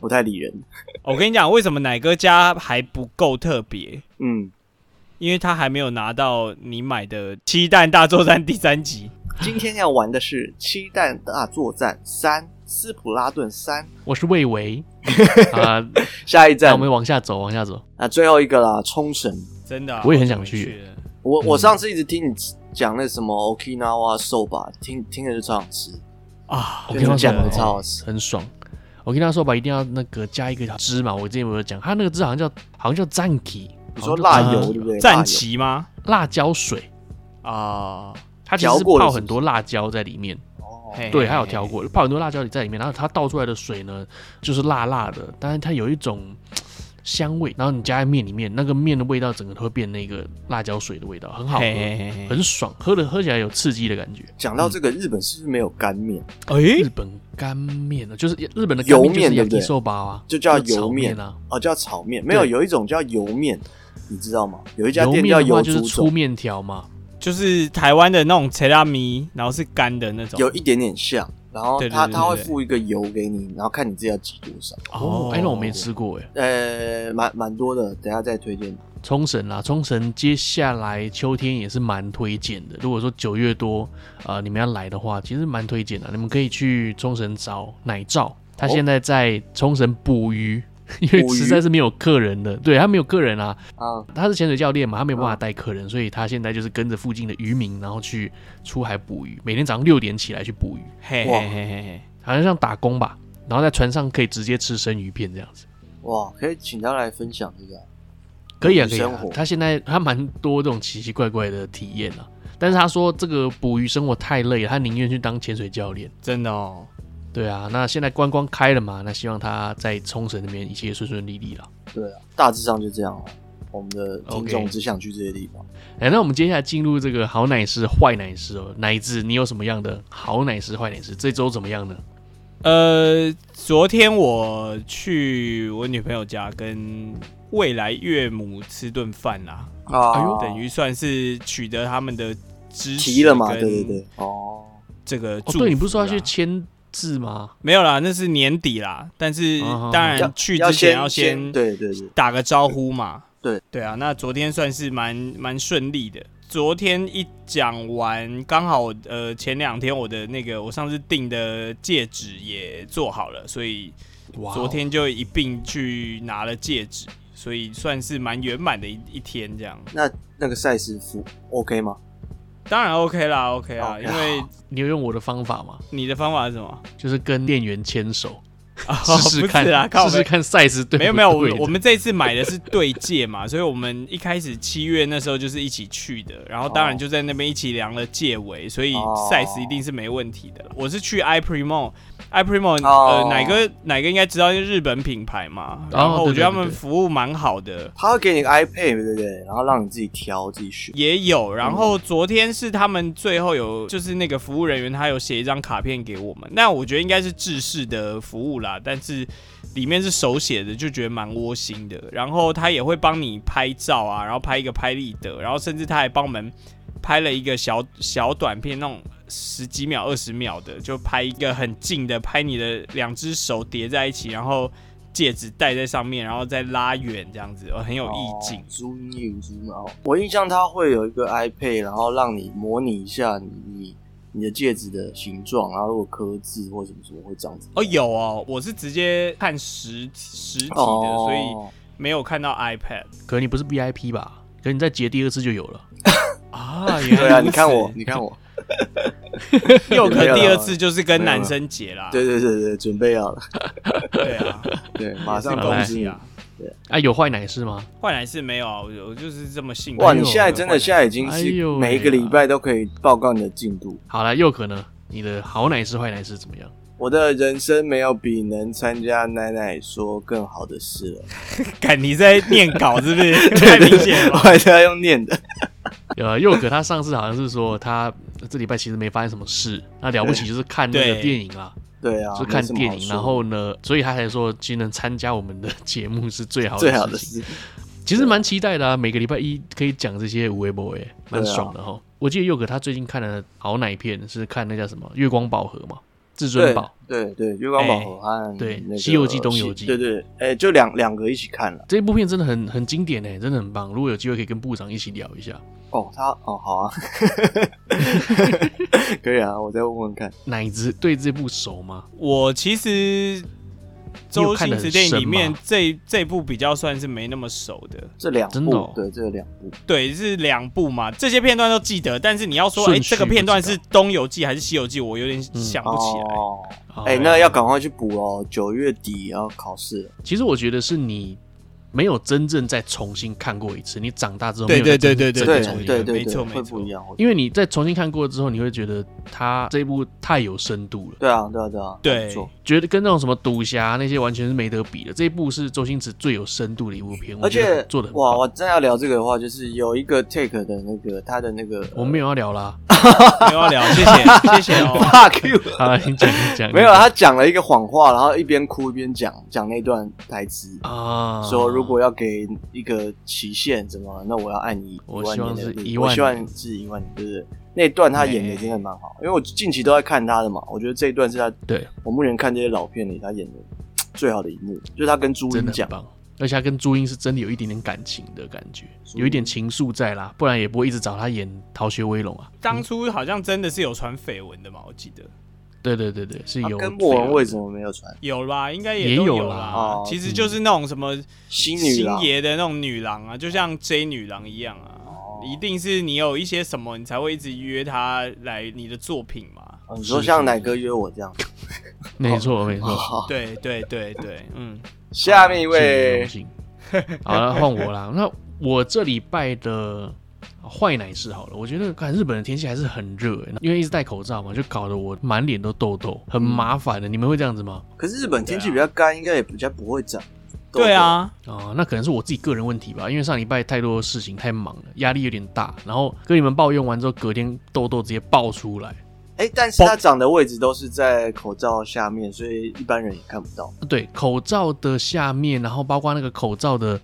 不太理人。(laughs) 我跟你讲，为什么奶哥家还不够特别？嗯，因为他还没有拿到你买的《七蛋大作战》第三集。今天要玩的是《七蛋大作战三：斯普拉顿三》。我是魏维 (laughs) 啊，下一站我们往下走，往下走。啊，最后一个啦，冲绳，真的，我也很想去。我我上次一直听你。讲那什么 Okinawa soba，听听着就超好吃啊！Okinawa soba 超好吃，很爽。Okinawa soba 一定要那个加一个汁嘛，我之前有没有讲？它那个汁好像叫好像叫 Zanki，你说辣油对不对？赞岐吗？辣椒水啊，它其实泡很多辣椒在里面。哦，对，还有调过，泡很多辣椒在里面，然后它倒出来的水呢，就是辣辣的，但是它有一种。香味，然后你加在面里面，那个面的味道整个都会变那个辣椒水的味道，很好喝，嘿嘿嘿很爽，喝的喝起来有刺激的感觉。讲到这个，日本是不是没有干面？哎、欸，日本干面呢，就是日本的油面，对不对？寿包啊，就叫油面啊，哦，叫炒面，没有，有一种叫油面，你知道吗？有一家店叫油，就是粗面条嘛，就是台湾的那种切拉米，然后是干的那种，有一点点像。然后他他会付一个油给你，然后看你自己要挤多少。哦，哎，那我没吃过哎。呃，蛮蛮多的，等下再推荐。冲绳啦，冲绳接下来秋天也是蛮推荐的。如果说九月多，呃，你们要来的话，其实蛮推荐的。你们可以去冲绳找奶罩，他现在在冲绳捕鱼。(laughs) 因为实在是没有客人的，对，他没有客人啊，啊，他是潜水教练嘛，他没有办法带客人，所以他现在就是跟着附近的渔民，然后去出海捕鱼，每天早上六点起来去捕鱼，嘿嘿嘿嘿，好像像打工吧，然后在船上可以直接吃生鱼片这样子，哇，可以请他来分享一下，可以啊，可以啊，他现在他蛮多这种奇奇怪怪的体验啊，但是他说这个捕鱼生活太累了，他宁愿去当潜水教练，真的哦。对啊，那现在观光开了嘛？那希望他在冲绳那边一切顺顺利利了。对啊，大致上就这样了。我们的听众只想去这些地方。哎、okay. 欸，那我们接下来进入这个好奶师、坏奶师哦。奶子，你有什么样的好奶师、坏奶师？这周怎么样呢？呃，昨天我去我女朋友家跟未来岳母吃顿饭啦。啊，哎呦，等于算是取得他们的支持了嘛？对对对。哦，这个哦，对你不是说要去签？是吗？没有啦，那是年底啦。但是当然去之前要先对对对打个招呼嘛。对对啊，那昨天算是蛮蛮顺利的。昨天一讲完，刚好呃前两天我的那个我上次订的戒指也做好了，所以昨天就一并去拿了戒指，所以算是蛮圆满的一一天这样。那那个赛事服 OK 吗？当然 OK 啦，OK 啦，因为你有用我的方法吗？你的方法是什么？就是跟店员牵手。啊，试试看啊，试试看 size 对，没有没有，我我们这次买的是对戒嘛，所以我们一开始七月那时候就是一起去的，然后当然就在那边一起量了戒围，所以 size 一定是没问题的。我是去 i Primo，i Primo，呃，哪个哪个应该知道是日本品牌嘛，然后我觉得他们服务蛮好的，他会给你个 iPad 对不对？然后让你自己挑自己选，也有。然后昨天是他们最后有就是那个服务人员他有写一张卡片给我们，那我觉得应该是制式的服务啦。但是里面是手写的，就觉得蛮窝心的。然后他也会帮你拍照啊，然后拍一个拍立得，然后甚至他还帮我们拍了一个小小短片，那种十几秒、二十秒的，就拍一个很近的，拍你的两只手叠在一起，然后戒指戴在上面，然后再拉远这样子，很有意境。Zoom in Zoom out。我印象他会有一个 iPad，然后让你模拟一下你。你的戒指的形状，然后如果刻字或什么什么会这样子哦，有哦，我是直接看实实体的，哦、所以没有看到 iPad。可能你不是 VIP 吧？可能你再结第二次就有了 (laughs) 啊！对啊，你看我，你看我，(laughs) 又可第二次就是跟男生结啦。对对对对，准备要了。对啊，对，马上恭喜啊！啊，有坏奶事吗？坏奶事没有啊，我就是这么幸运。哇，你现在真的现在已经是每一个礼拜都可以报告你的进度。好了，又可能你的好奶事坏奶事怎么样？我的人生没有比能参加奶奶说更好的事了。(laughs) 看你在念稿是不是？(laughs) 太明显了，我还是要用念的。(laughs) 有啊，又可他上次好像是说他这礼拜其实没发生什么事，那了不起就是看那个电影啦。对啊，就看电影，然后呢，所以他才说，今天能参加我们的节目是最好的 (laughs) 最好的事。其实蛮期待的啊，每个礼拜一可以讲这些无微博，哎，蛮爽的哈。我记得佑哥他最近看了好奶片是看那叫什么《月光宝盒》嘛，至尊宝。对对，月光宝盒和对《西游记》《东游记》。对对，哎，就两两个一起看了。这部片真的很很经典哎，真的很棒。如果有机会可以跟部长一起聊一下。哦，他哦好啊，(laughs) (laughs) 可以啊，我再问问看。奶子对这部熟吗？我其实周星驰电影里面这这部比较算是没那么熟的。这两部，哦、对，这两部，对，是两部嘛。这些片段都记得，但是你要说，哎，这个片段是《东游记》还是《西游记》，我有点想不起来。哎、嗯，哦、那要赶快去补哦，九月底要考试。其实我觉得是你。没有真正再重新看过一次，你长大之后没有再真正重新，对对对，没错没错，因为你在重新看过之后，你会觉得他这一部太有深度了。对啊，对啊，对啊，对，觉得跟那种什么赌侠那些完全是没得比的。这一部是周星驰最有深度的一部片，而且做的哇，我真要聊这个的话，就是有一个 take 的那个他的那个，我们 (laughs) 没有要聊啦，没有要聊，谢谢 (laughs) 谢谢哦，fuck you，好，你讲你讲，没有，他讲了一个谎话，然后一边哭一边讲讲那段台词啊，说如。如果要给一个期限，怎么？那我要爱你一万年。我希望是一万，我希望是一万年，对不对？那段他演的真的蛮好，因为我近期都在看他的嘛。我觉得这一段是他对我目前看这些老片里他演的最好的一幕，就是他跟朱茵讲，而且他跟朱茵是真的有一点点感情的感觉，有一点情愫在啦，不然也不会一直找他演《逃学威龙》啊。当初好像真的是有传绯闻的嘛，我记得。对对对对，是有。跟莫文为什么没有传？有啦，应该也都有啦。其实就是那种什么星星爷的那种女郎啊，就像 J 女郎一样啊。一定是你有一些什么，你才会一直约她来你的作品嘛。你说像奶哥约我这样？(laughs) 没错没错。对对对对，嗯。下面一位，好了，换我啦。那我这礼拜的。坏奶是好了，我觉得看日本的天气还是很热，因为一直戴口罩嘛，就搞得我满脸都痘痘，很麻烦的。嗯、你们会这样子吗？可是日本天气比较干，啊、应该也比较不会长。对啊，哦，那可能是我自己个人问题吧，因为上礼拜太多事情太忙了，压力有点大，然后跟你们抱怨完之后，隔天痘痘直接爆出来。哎、欸，但是它长的位置都是在口罩下面，所以一般人也看不到。对，口罩的下面，然后包括那个口罩的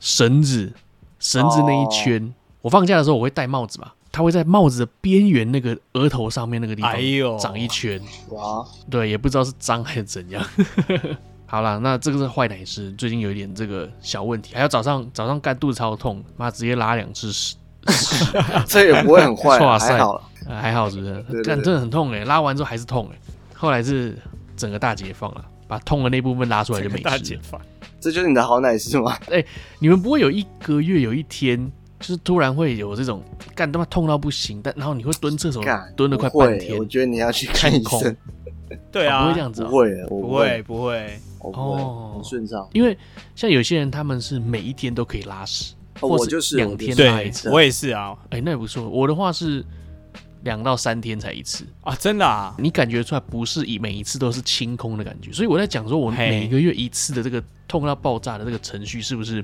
绳子，绳子那一圈。哦我放假的时候我会戴帽子嘛，它会在帽子的边缘那个额头上面那个地方长一圈，哇，对，也不知道是脏还是怎样。(laughs) 好啦，那这个是坏奶师，最近有一点这个小问题，还有早上早上干肚子超痛，妈直接拉两次屎，(laughs) (laughs) 这也不会很坏，还好了，还好是不是？干真的很痛哎，拉完之后还是痛哎，后来是整个大解放了，把痛的那部分拉出来就没事。大解放，这就是你的好奶师吗？哎、欸，你们不会有一个月有一天？就是突然会有这种干他妈痛到不行，但然后你会蹲厕所蹲了快半天。我觉得你要去看医生。(laughs) 对啊，不会这样子，不会，不会，不会，哦，很顺畅。因为像有些人他们是每一天都可以拉屎，或者是两天拉一次。我也是啊，哎，那也不错。我的话是两到三天才一次啊，真的啊。你感觉出来不是以每一次都是清空的感觉，所以我在讲说，我每个月一次的这个痛到爆炸的这个程序是不是？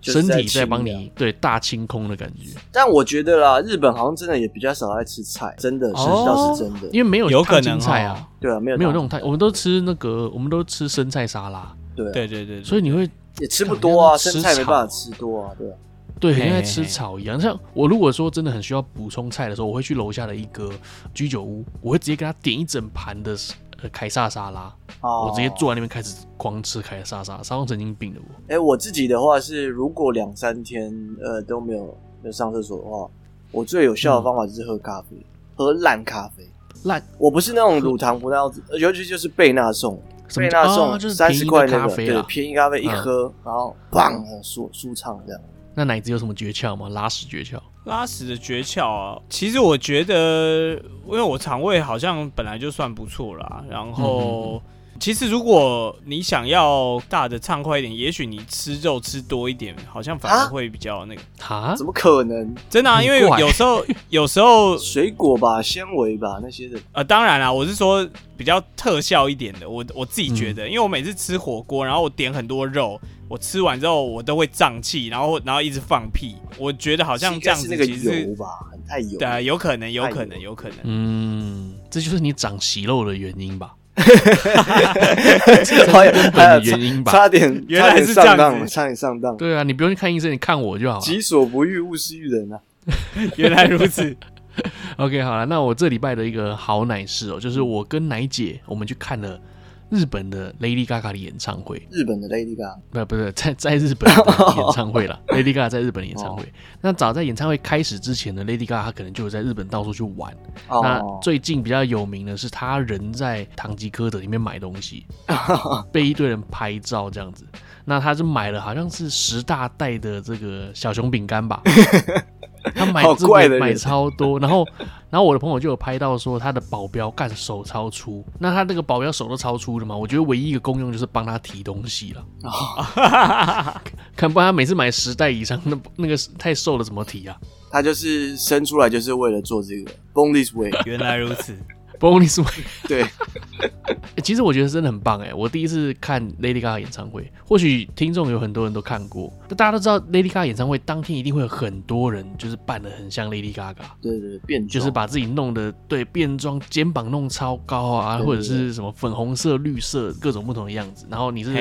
身体在帮你对大清空的感觉，但我觉得啦，日本好像真的也比较少爱吃菜，真的是倒是真的，因为没有有可能菜啊，对啊，没有没有那种菜，我们都吃那个，我们都吃生菜沙拉，对对对对，所以你会也吃不多啊，生菜没办法吃多啊，对啊？对，跟在吃草一样。像我如果说真的很需要补充菜的时候，我会去楼下的一个居酒屋，我会直接给他点一整盘的呃凯撒沙拉，哦我直接坐在那边开始狂吃凯撒沙拉，超神经病的我。哎，我自己的话是，如果两三天呃都没有没有上厕所的话，我最有效的方法就是喝咖啡，喝烂咖啡。烂，我不是那种乳糖不耐，尤其就是贝纳颂，贝纳颂三十块那个，对，便宜咖啡一喝，然后棒，舒舒畅这样。那奶子有什么诀窍吗？拉屎诀窍？拉屎的诀窍啊，其实我觉得，因为我肠胃好像本来就算不错啦，然后。其实，如果你想要大的畅快一点，也许你吃肉吃多一点，好像反而会比较那个。啊？怎么可能？真的啊，因为有时候有时候水果吧、纤维吧那些的。呃，当然啦，我是说比较特效一点的。我我自己觉得，嗯、因为我每次吃火锅，然后我点很多肉，我吃完之后我都会胀气，然后然后一直放屁。我觉得好像这样子其实是那个油吧，很太油。对，有可能，有可能，有可能。嗯，这就是你长息肉的原因吧。哈哈哈根本的原因吧，差点，原来是这样子，差点上当。对啊，你不用去看医生，你看我就好了。己所不欲，勿施于人啊。(laughs) 原来如此。(laughs) OK，好了，那我这礼拜的一个好奶事哦，就是我跟奶姐，我们去看了。日本的 Lady Gaga 的演唱会，日本的 Lady Gaga 不不是在在日本的演唱会了，(laughs) Lady Gaga 在日本的演唱会。那早在演唱会开始之前呢，Lady Gaga 她可能就有在日本到处去玩。那最近比较有名的是，她人在唐吉诃德里面买东西，(laughs) 被一堆人拍照这样子。那她就买了好像是十大袋的这个小熊饼干吧。(laughs) 他买这个买超多，然后，然后我的朋友就有拍到说他的保镖干手超粗，那他那个保镖手都超粗的嘛，我觉得唯一一个功用就是帮他提东西了。看不然他每次买十袋以上，那那个太瘦了怎么提啊？他就是生出来就是为了做这个，Born this way。(laughs) 原来如此。(laughs) Bonus way，(laughs) 对，其实我觉得真的很棒哎！我第一次看 Lady Gaga 演唱会，或许听众有很多人都看过，那大家都知道 Lady Gaga 演唱会当天一定会有很多人，就是扮的很像 Lady Gaga，对对，变就是把自己弄得对变装，肩膀弄超高啊，或者是什么粉红色、绿色各种不同的样子。然后你是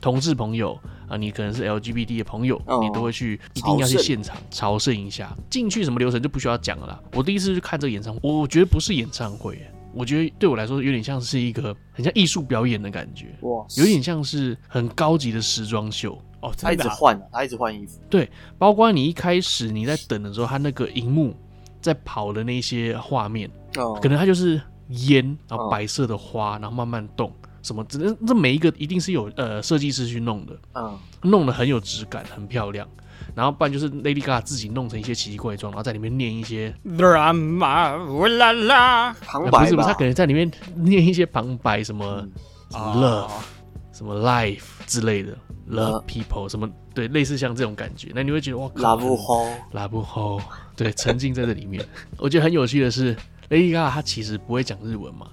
同志朋友啊，你可能是 LGBT 的朋友，你都会去，一定要去现场朝圣一下。进去什么流程就不需要讲了啦。我第一次去看这个演唱会，我觉得不是演唱会。我觉得对我来说有点像是一个很像艺术表演的感觉，哇，有点像是很高级的时装秀哦。他一直换，他一直换衣服。对，包括你一开始你在等的时候，他那个荧幕在跑的那些画面，哦，可能他就是烟，然后白色的花，然后慢慢动，什么，这这每一个一定是有呃设计师去弄的，嗯，弄得很有质感，很漂亮。然后不然就是 Lady Gaga 自己弄成一些奇奇怪状，然后在里面念一些 drama 啦啦旁白，不是不是，他可能在里面 (laughs) 念一些旁白，什么 love，什么 life 之类的，love people 什么，对，类似像这种感觉，那你会觉得哇，拉不好，拉不好，对，沉浸在这里面。(laughs) 我觉得很有趣的是，Lady Gaga 他其实不会讲日文嘛，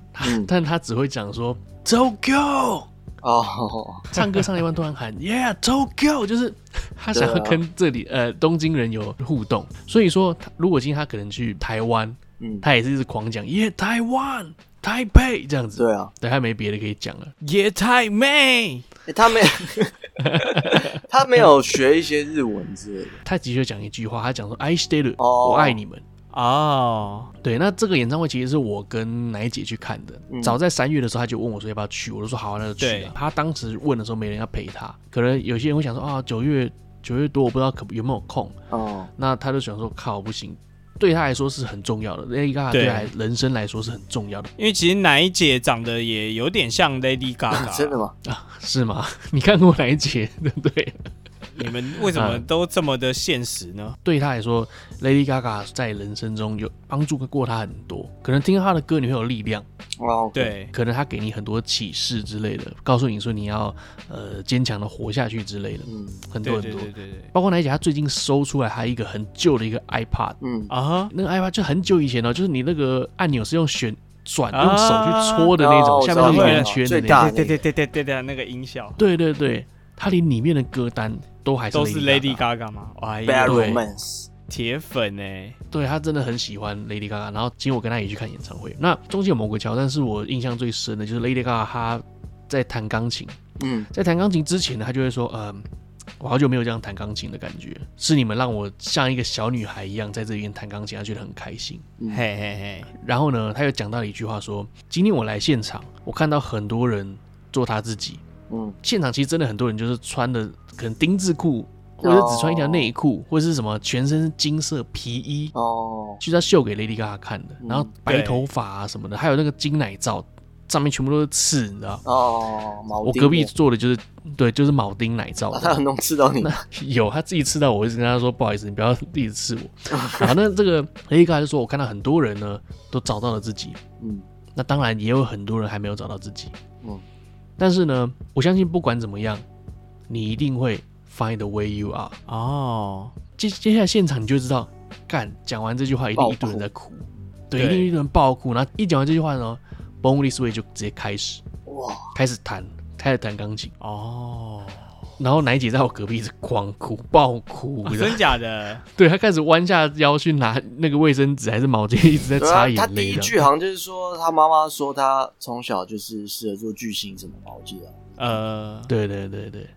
但他只会讲说 Tokyo。哦，oh. 唱歌唱一半突然喊 (laughs) Yeah Tokyo，就是他想要跟这里、啊、呃东京人有互动，所以说如果今天他可能去台湾，嗯，他也是一直狂讲 Yeah 台湾台北这样子，对啊，对，他没别的可以讲了，Yeah 台妹，他没 (laughs) (laughs) 他没有学一些日文之类的，他的确讲一句话，他讲说 I stay，、oh. 我爱你们。哦，oh. 对，那这个演唱会其实是我跟奶姐去看的。嗯、早在三月的时候，他就问我说要不要去，我就说好，那就去。对他当时问的时候没人要陪他，可能有些人会想说啊，九月九月多，我不知道可有没有空。哦，oh. 那他就想说靠，不行，对他来说是很重要的，Lady Gaga 对他人生来说是很重要的。因为其实奶姐长得也有点像 Lady Gaga，(laughs) 真的吗？啊，是吗？(laughs) 你看过奶姐对不对？你们为什么都这么的现实呢？对他来说，Lady Gaga 在人生中有帮助过他很多。可能听到他的歌，你会有力量。哦，对，可能他给你很多启示之类的，告诉你说你要呃坚强的活下去之类的。嗯，很多很多，对对对对。包括奶姐，他最近收出来还有一个很旧的一个 iPad。嗯啊，那个 iPad 就很久以前了，就是你那个按钮是用旋转用手去戳的那种，下面是圆圈的那种。对对对对对对，那个音效。对对对。它连里面的歌单都还是都是 Lady Gaga 吗？哇，Bad Romance，铁粉哎，对，他真的很喜欢 Lady Gaga。然后今天我跟他一起去看演唱会，那中间有某个桥段是我印象最深的，就是 Lady Gaga 她在弹钢琴，嗯，在弹钢琴之前呢，他就会说，嗯、呃，我好久没有这样弹钢琴的感觉，是你们让我像一个小女孩一样在这边弹钢琴，他觉得很开心。嘿嘿嘿。然后呢，他又讲到了一句话说，今天我来现场，我看到很多人做他自己。嗯，现场其实真的很多人就是穿的可能丁字裤。或者只穿一条内裤，或者是什么全身金色皮衣哦，就是要秀给 Lady Gaga 看的。然后白头发啊什么的，还有那个金奶罩，上面全部都是刺，你知道？哦，我隔壁做的就是对，就是铆钉奶罩。(laughs) 他能刺到你？(laughs) 有，他自己刺到我，我就跟他说不好意思，你不要一直刺我。(laughs) 然后那这个 Lady Gaga 就说，我看到很多人呢都找到了自己，嗯，那当然也有很多人还没有找到自己，嗯，但是呢，我相信不管怎么样，你一定会。Find the way you are。哦，接接下来现场你就知道，干讲完这句话一定一堆人在哭，对，一定一堆人爆哭。然后一讲完这句话呢，Born This Way 就直接开始，哇，开始弹，开始弹钢琴。哦，然后奶姐在我隔壁一直狂哭，爆哭，真假的？(laughs) 对，她开始弯下腰去拿那个卫生纸还是毛巾，一直在擦眼泪。他第一句好像就是说，她妈妈说她从小就是适合做巨星什么嘛，我记得。呃，对对对对。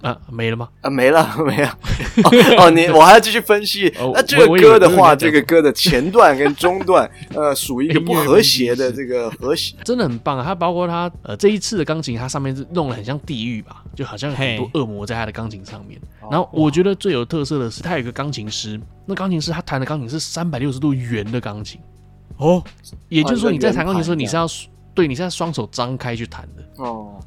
啊，没了吗？啊，没了，(laughs) 没了。(laughs) 哦，你我还要继续分析。那这个歌的话，这个歌的前段跟中段，(laughs) 呃，属于一个不和谐的这个和谐，真的很棒啊。它包括它，呃，这一次的钢琴，它上面是弄得很像地狱吧，就好像很多恶魔在它的钢琴上面。然后我觉得最有特色的是，它有一个钢琴师，那钢琴师他弹的钢琴是三百六十度圆的钢琴。哦，也就是说你在弹钢琴的时候，你是要对，你是要双手张开去弹的。哦。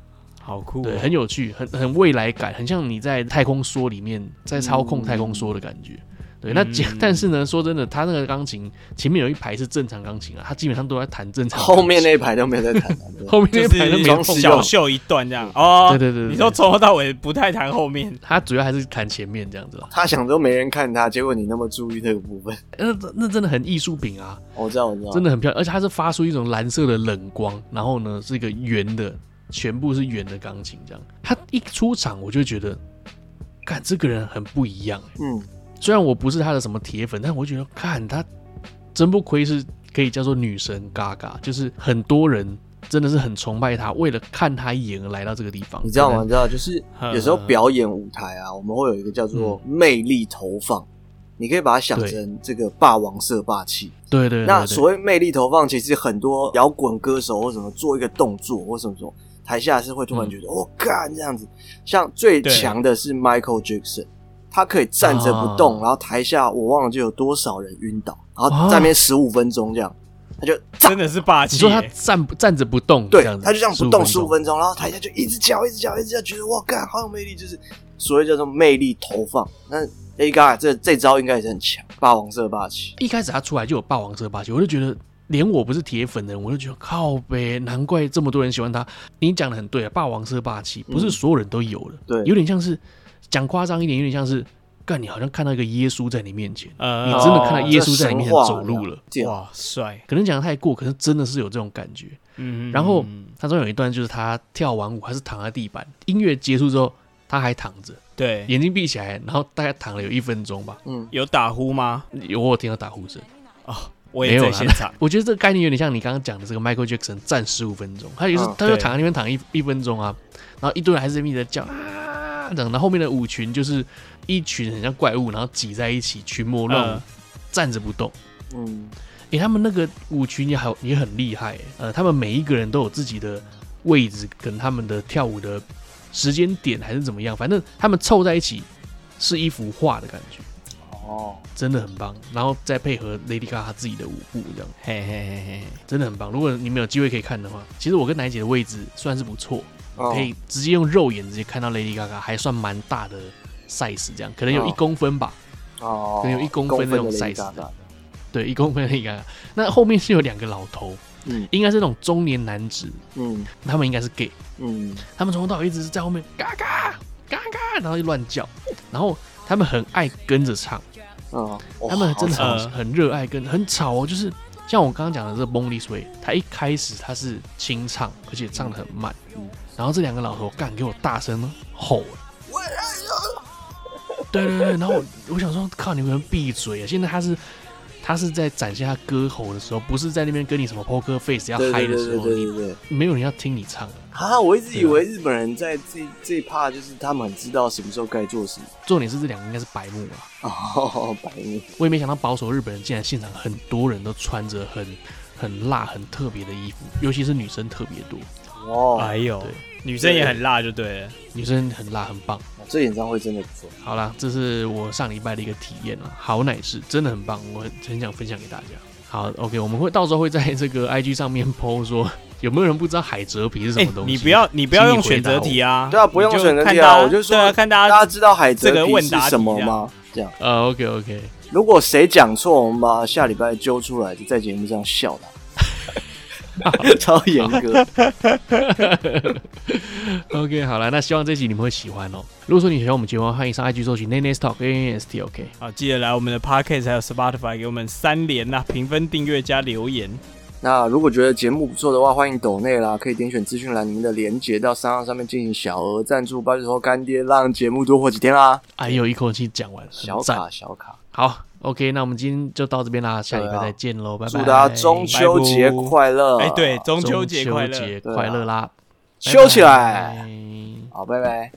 好酷、哦，对，很有趣，很很未来感，很像你在太空梭里面在操控太空梭的感觉。嗯、对，那、嗯、(laughs) 但是呢，说真的，他那个钢琴前面有一排是正常钢琴啊，他基本上都在弹正常，(laughs) 后面那一排都没有在弹，后面那一排都没有小秀一段这样。哦，对对对，对，你说从头到尾不太弹后面，他主要还是弹前面这样子。他想说没人看他，结果你那么注意这个部分，那那真的很艺术品啊！我知道，我知道，真的很漂亮，而且它是发出一种蓝色的冷光，然后呢是一个圆的。全部是圆的钢琴，这样。他一出场，我就觉得，看这个人很不一样。嗯，虽然我不是他的什么铁粉，但我觉得看他真不愧是可以叫做女神 Gaga，就是很多人真的是很崇拜他，为了看他一眼而来到这个地方。你知道吗？你知道，就是有时候表演舞台啊，我们会有一个叫做魅力投放，嗯、你可以把它想成这个霸王色霸气。对对，对，对，对，那所谓魅力投放，其实很多摇滚歌手或什么做一个动作或什么什么。台下是会突然觉得，我干、嗯哦、这样子，像最强的是 Michael Jackson，他可以站着不动，啊、然后台下我忘了就有多少人晕倒，然后在那边十五分钟这样，他就真的是霸气。你说他站站着不动，对，他就这样不动十五分钟，然后台下就一直叫，一直叫，一直叫，觉得哇干好有魅力，就是所谓叫做魅力投放。那 A Gaga 这这招应该也是很强，霸王色霸气。一开始他出来就有霸王色霸气，我就觉得。连我不是铁粉的人，我就觉得靠呗，难怪这么多人喜欢他。你讲的很对啊，霸王色霸气不是所有人都有的，对，有点像是讲夸张一点，有点像是干你好像看到一个耶稣在你面前，呃，你真的看到耶稣在你面前走路了，哇，帅！可能讲的太过，可是真的是有这种感觉。嗯，然后他中有一段就是他跳完舞还是躺在地板，音乐结束之后他还躺着，对，眼睛闭起来，然后大概躺了有一分钟吧。嗯，有打呼吗？有，我有听到打呼声哦。我也在现场，我觉得这个概念有点像你刚刚讲的这个 Michael Jackson 站十五分钟，他也是，他就躺在那边躺一一分钟啊，然后一堆人还是在那边叫啊，等，然后后面的舞群就是一群很像怪物，然后挤在一起群魔乱舞，站着不动。嗯，诶，他们那个舞群也好也很厉害，呃，他们每一个人都有自己的位置跟他们的跳舞的时间点还是怎么样，反正他们凑在一起是一幅画的感觉。哦，真的很棒，然后再配合 Lady Gaga 自己的舞步，这样，嘿嘿嘿嘿，真的很棒。如果你们有机会可以看的话，其实我跟奶姐的位置算是不错，哦、可以直接用肉眼直接看到 Lady Gaga，还算蛮大的 size，这样可能有一公分吧，哦，可能有一公分那种 size，对，一公分的 Lady Gaga。那后面是有两个老头，嗯，应该是那种中年男子，嗯，他们应该是 gay，嗯，他们从头到尾一直是在后面嘎嘎嘎嘎，然后就乱叫，然后他们很爱跟着唱。嗯，他们真的很很热爱跟很吵哦，就是像我刚刚讲的这个 Born This Way，他一开始他是清唱，而且唱的很慢，嗯，然后这两个老头干给我大声吼，对对对，然后我，我想说靠，你们闭嘴啊！现在他是他是在展现他歌喉的时候，不是在那边跟你什么 poker face 要嗨的时候，对对对没有人要听你唱啊！我一直以为日本人在这这一趴就是他们很知道什么时候该做什么。重点是这两个应该是白目啊，哦，(laughs) 白目。我也没想到保守日本人竟然现场很多人都穿着很很辣、很特别的衣服，尤其是女生特别多。哦，哎呦，对，女生也很辣，就对了，女生很辣，很棒。这演唱会真的不错。好啦，这是我上礼拜的一个体验了，好奶是真的很棒，我很很想分享给大家。好，OK，我们会到时候会在这个 (laughs) IG 上面 po 说，有没有人不知道海蜇皮是什么东西？你不要，你不要用选择题啊，对啊，不用选择题啊，我就说看大家，大家知道海蜇皮是什么吗？这样，呃，OK，OK，如果谁讲错，我们把下礼拜揪出来，就在节目上笑他。(laughs) 超严格。(laughs) OK，好了，那希望这集你们会喜欢哦。如果说你喜欢我们节目，欢迎上 IG 搜寻 Nene Talk N N S T OK。好，记得来我们的 Podcast 还有 Spotify 给我们三连呐，评分、订阅加留言。那如果觉得节目不错的话，欢迎抖内啦，可以点选资讯栏里面的连结到三号上面进行小额赞助，拜托干爹让节目多活几天啦。哎呦，一口气讲完，小卡小卡，好。OK，那我们今天就到这边啦，下礼拜再见喽，拜拜！祝大家中秋节快乐！哎，对，中秋节快乐，快乐啦，休起来，好，拜拜。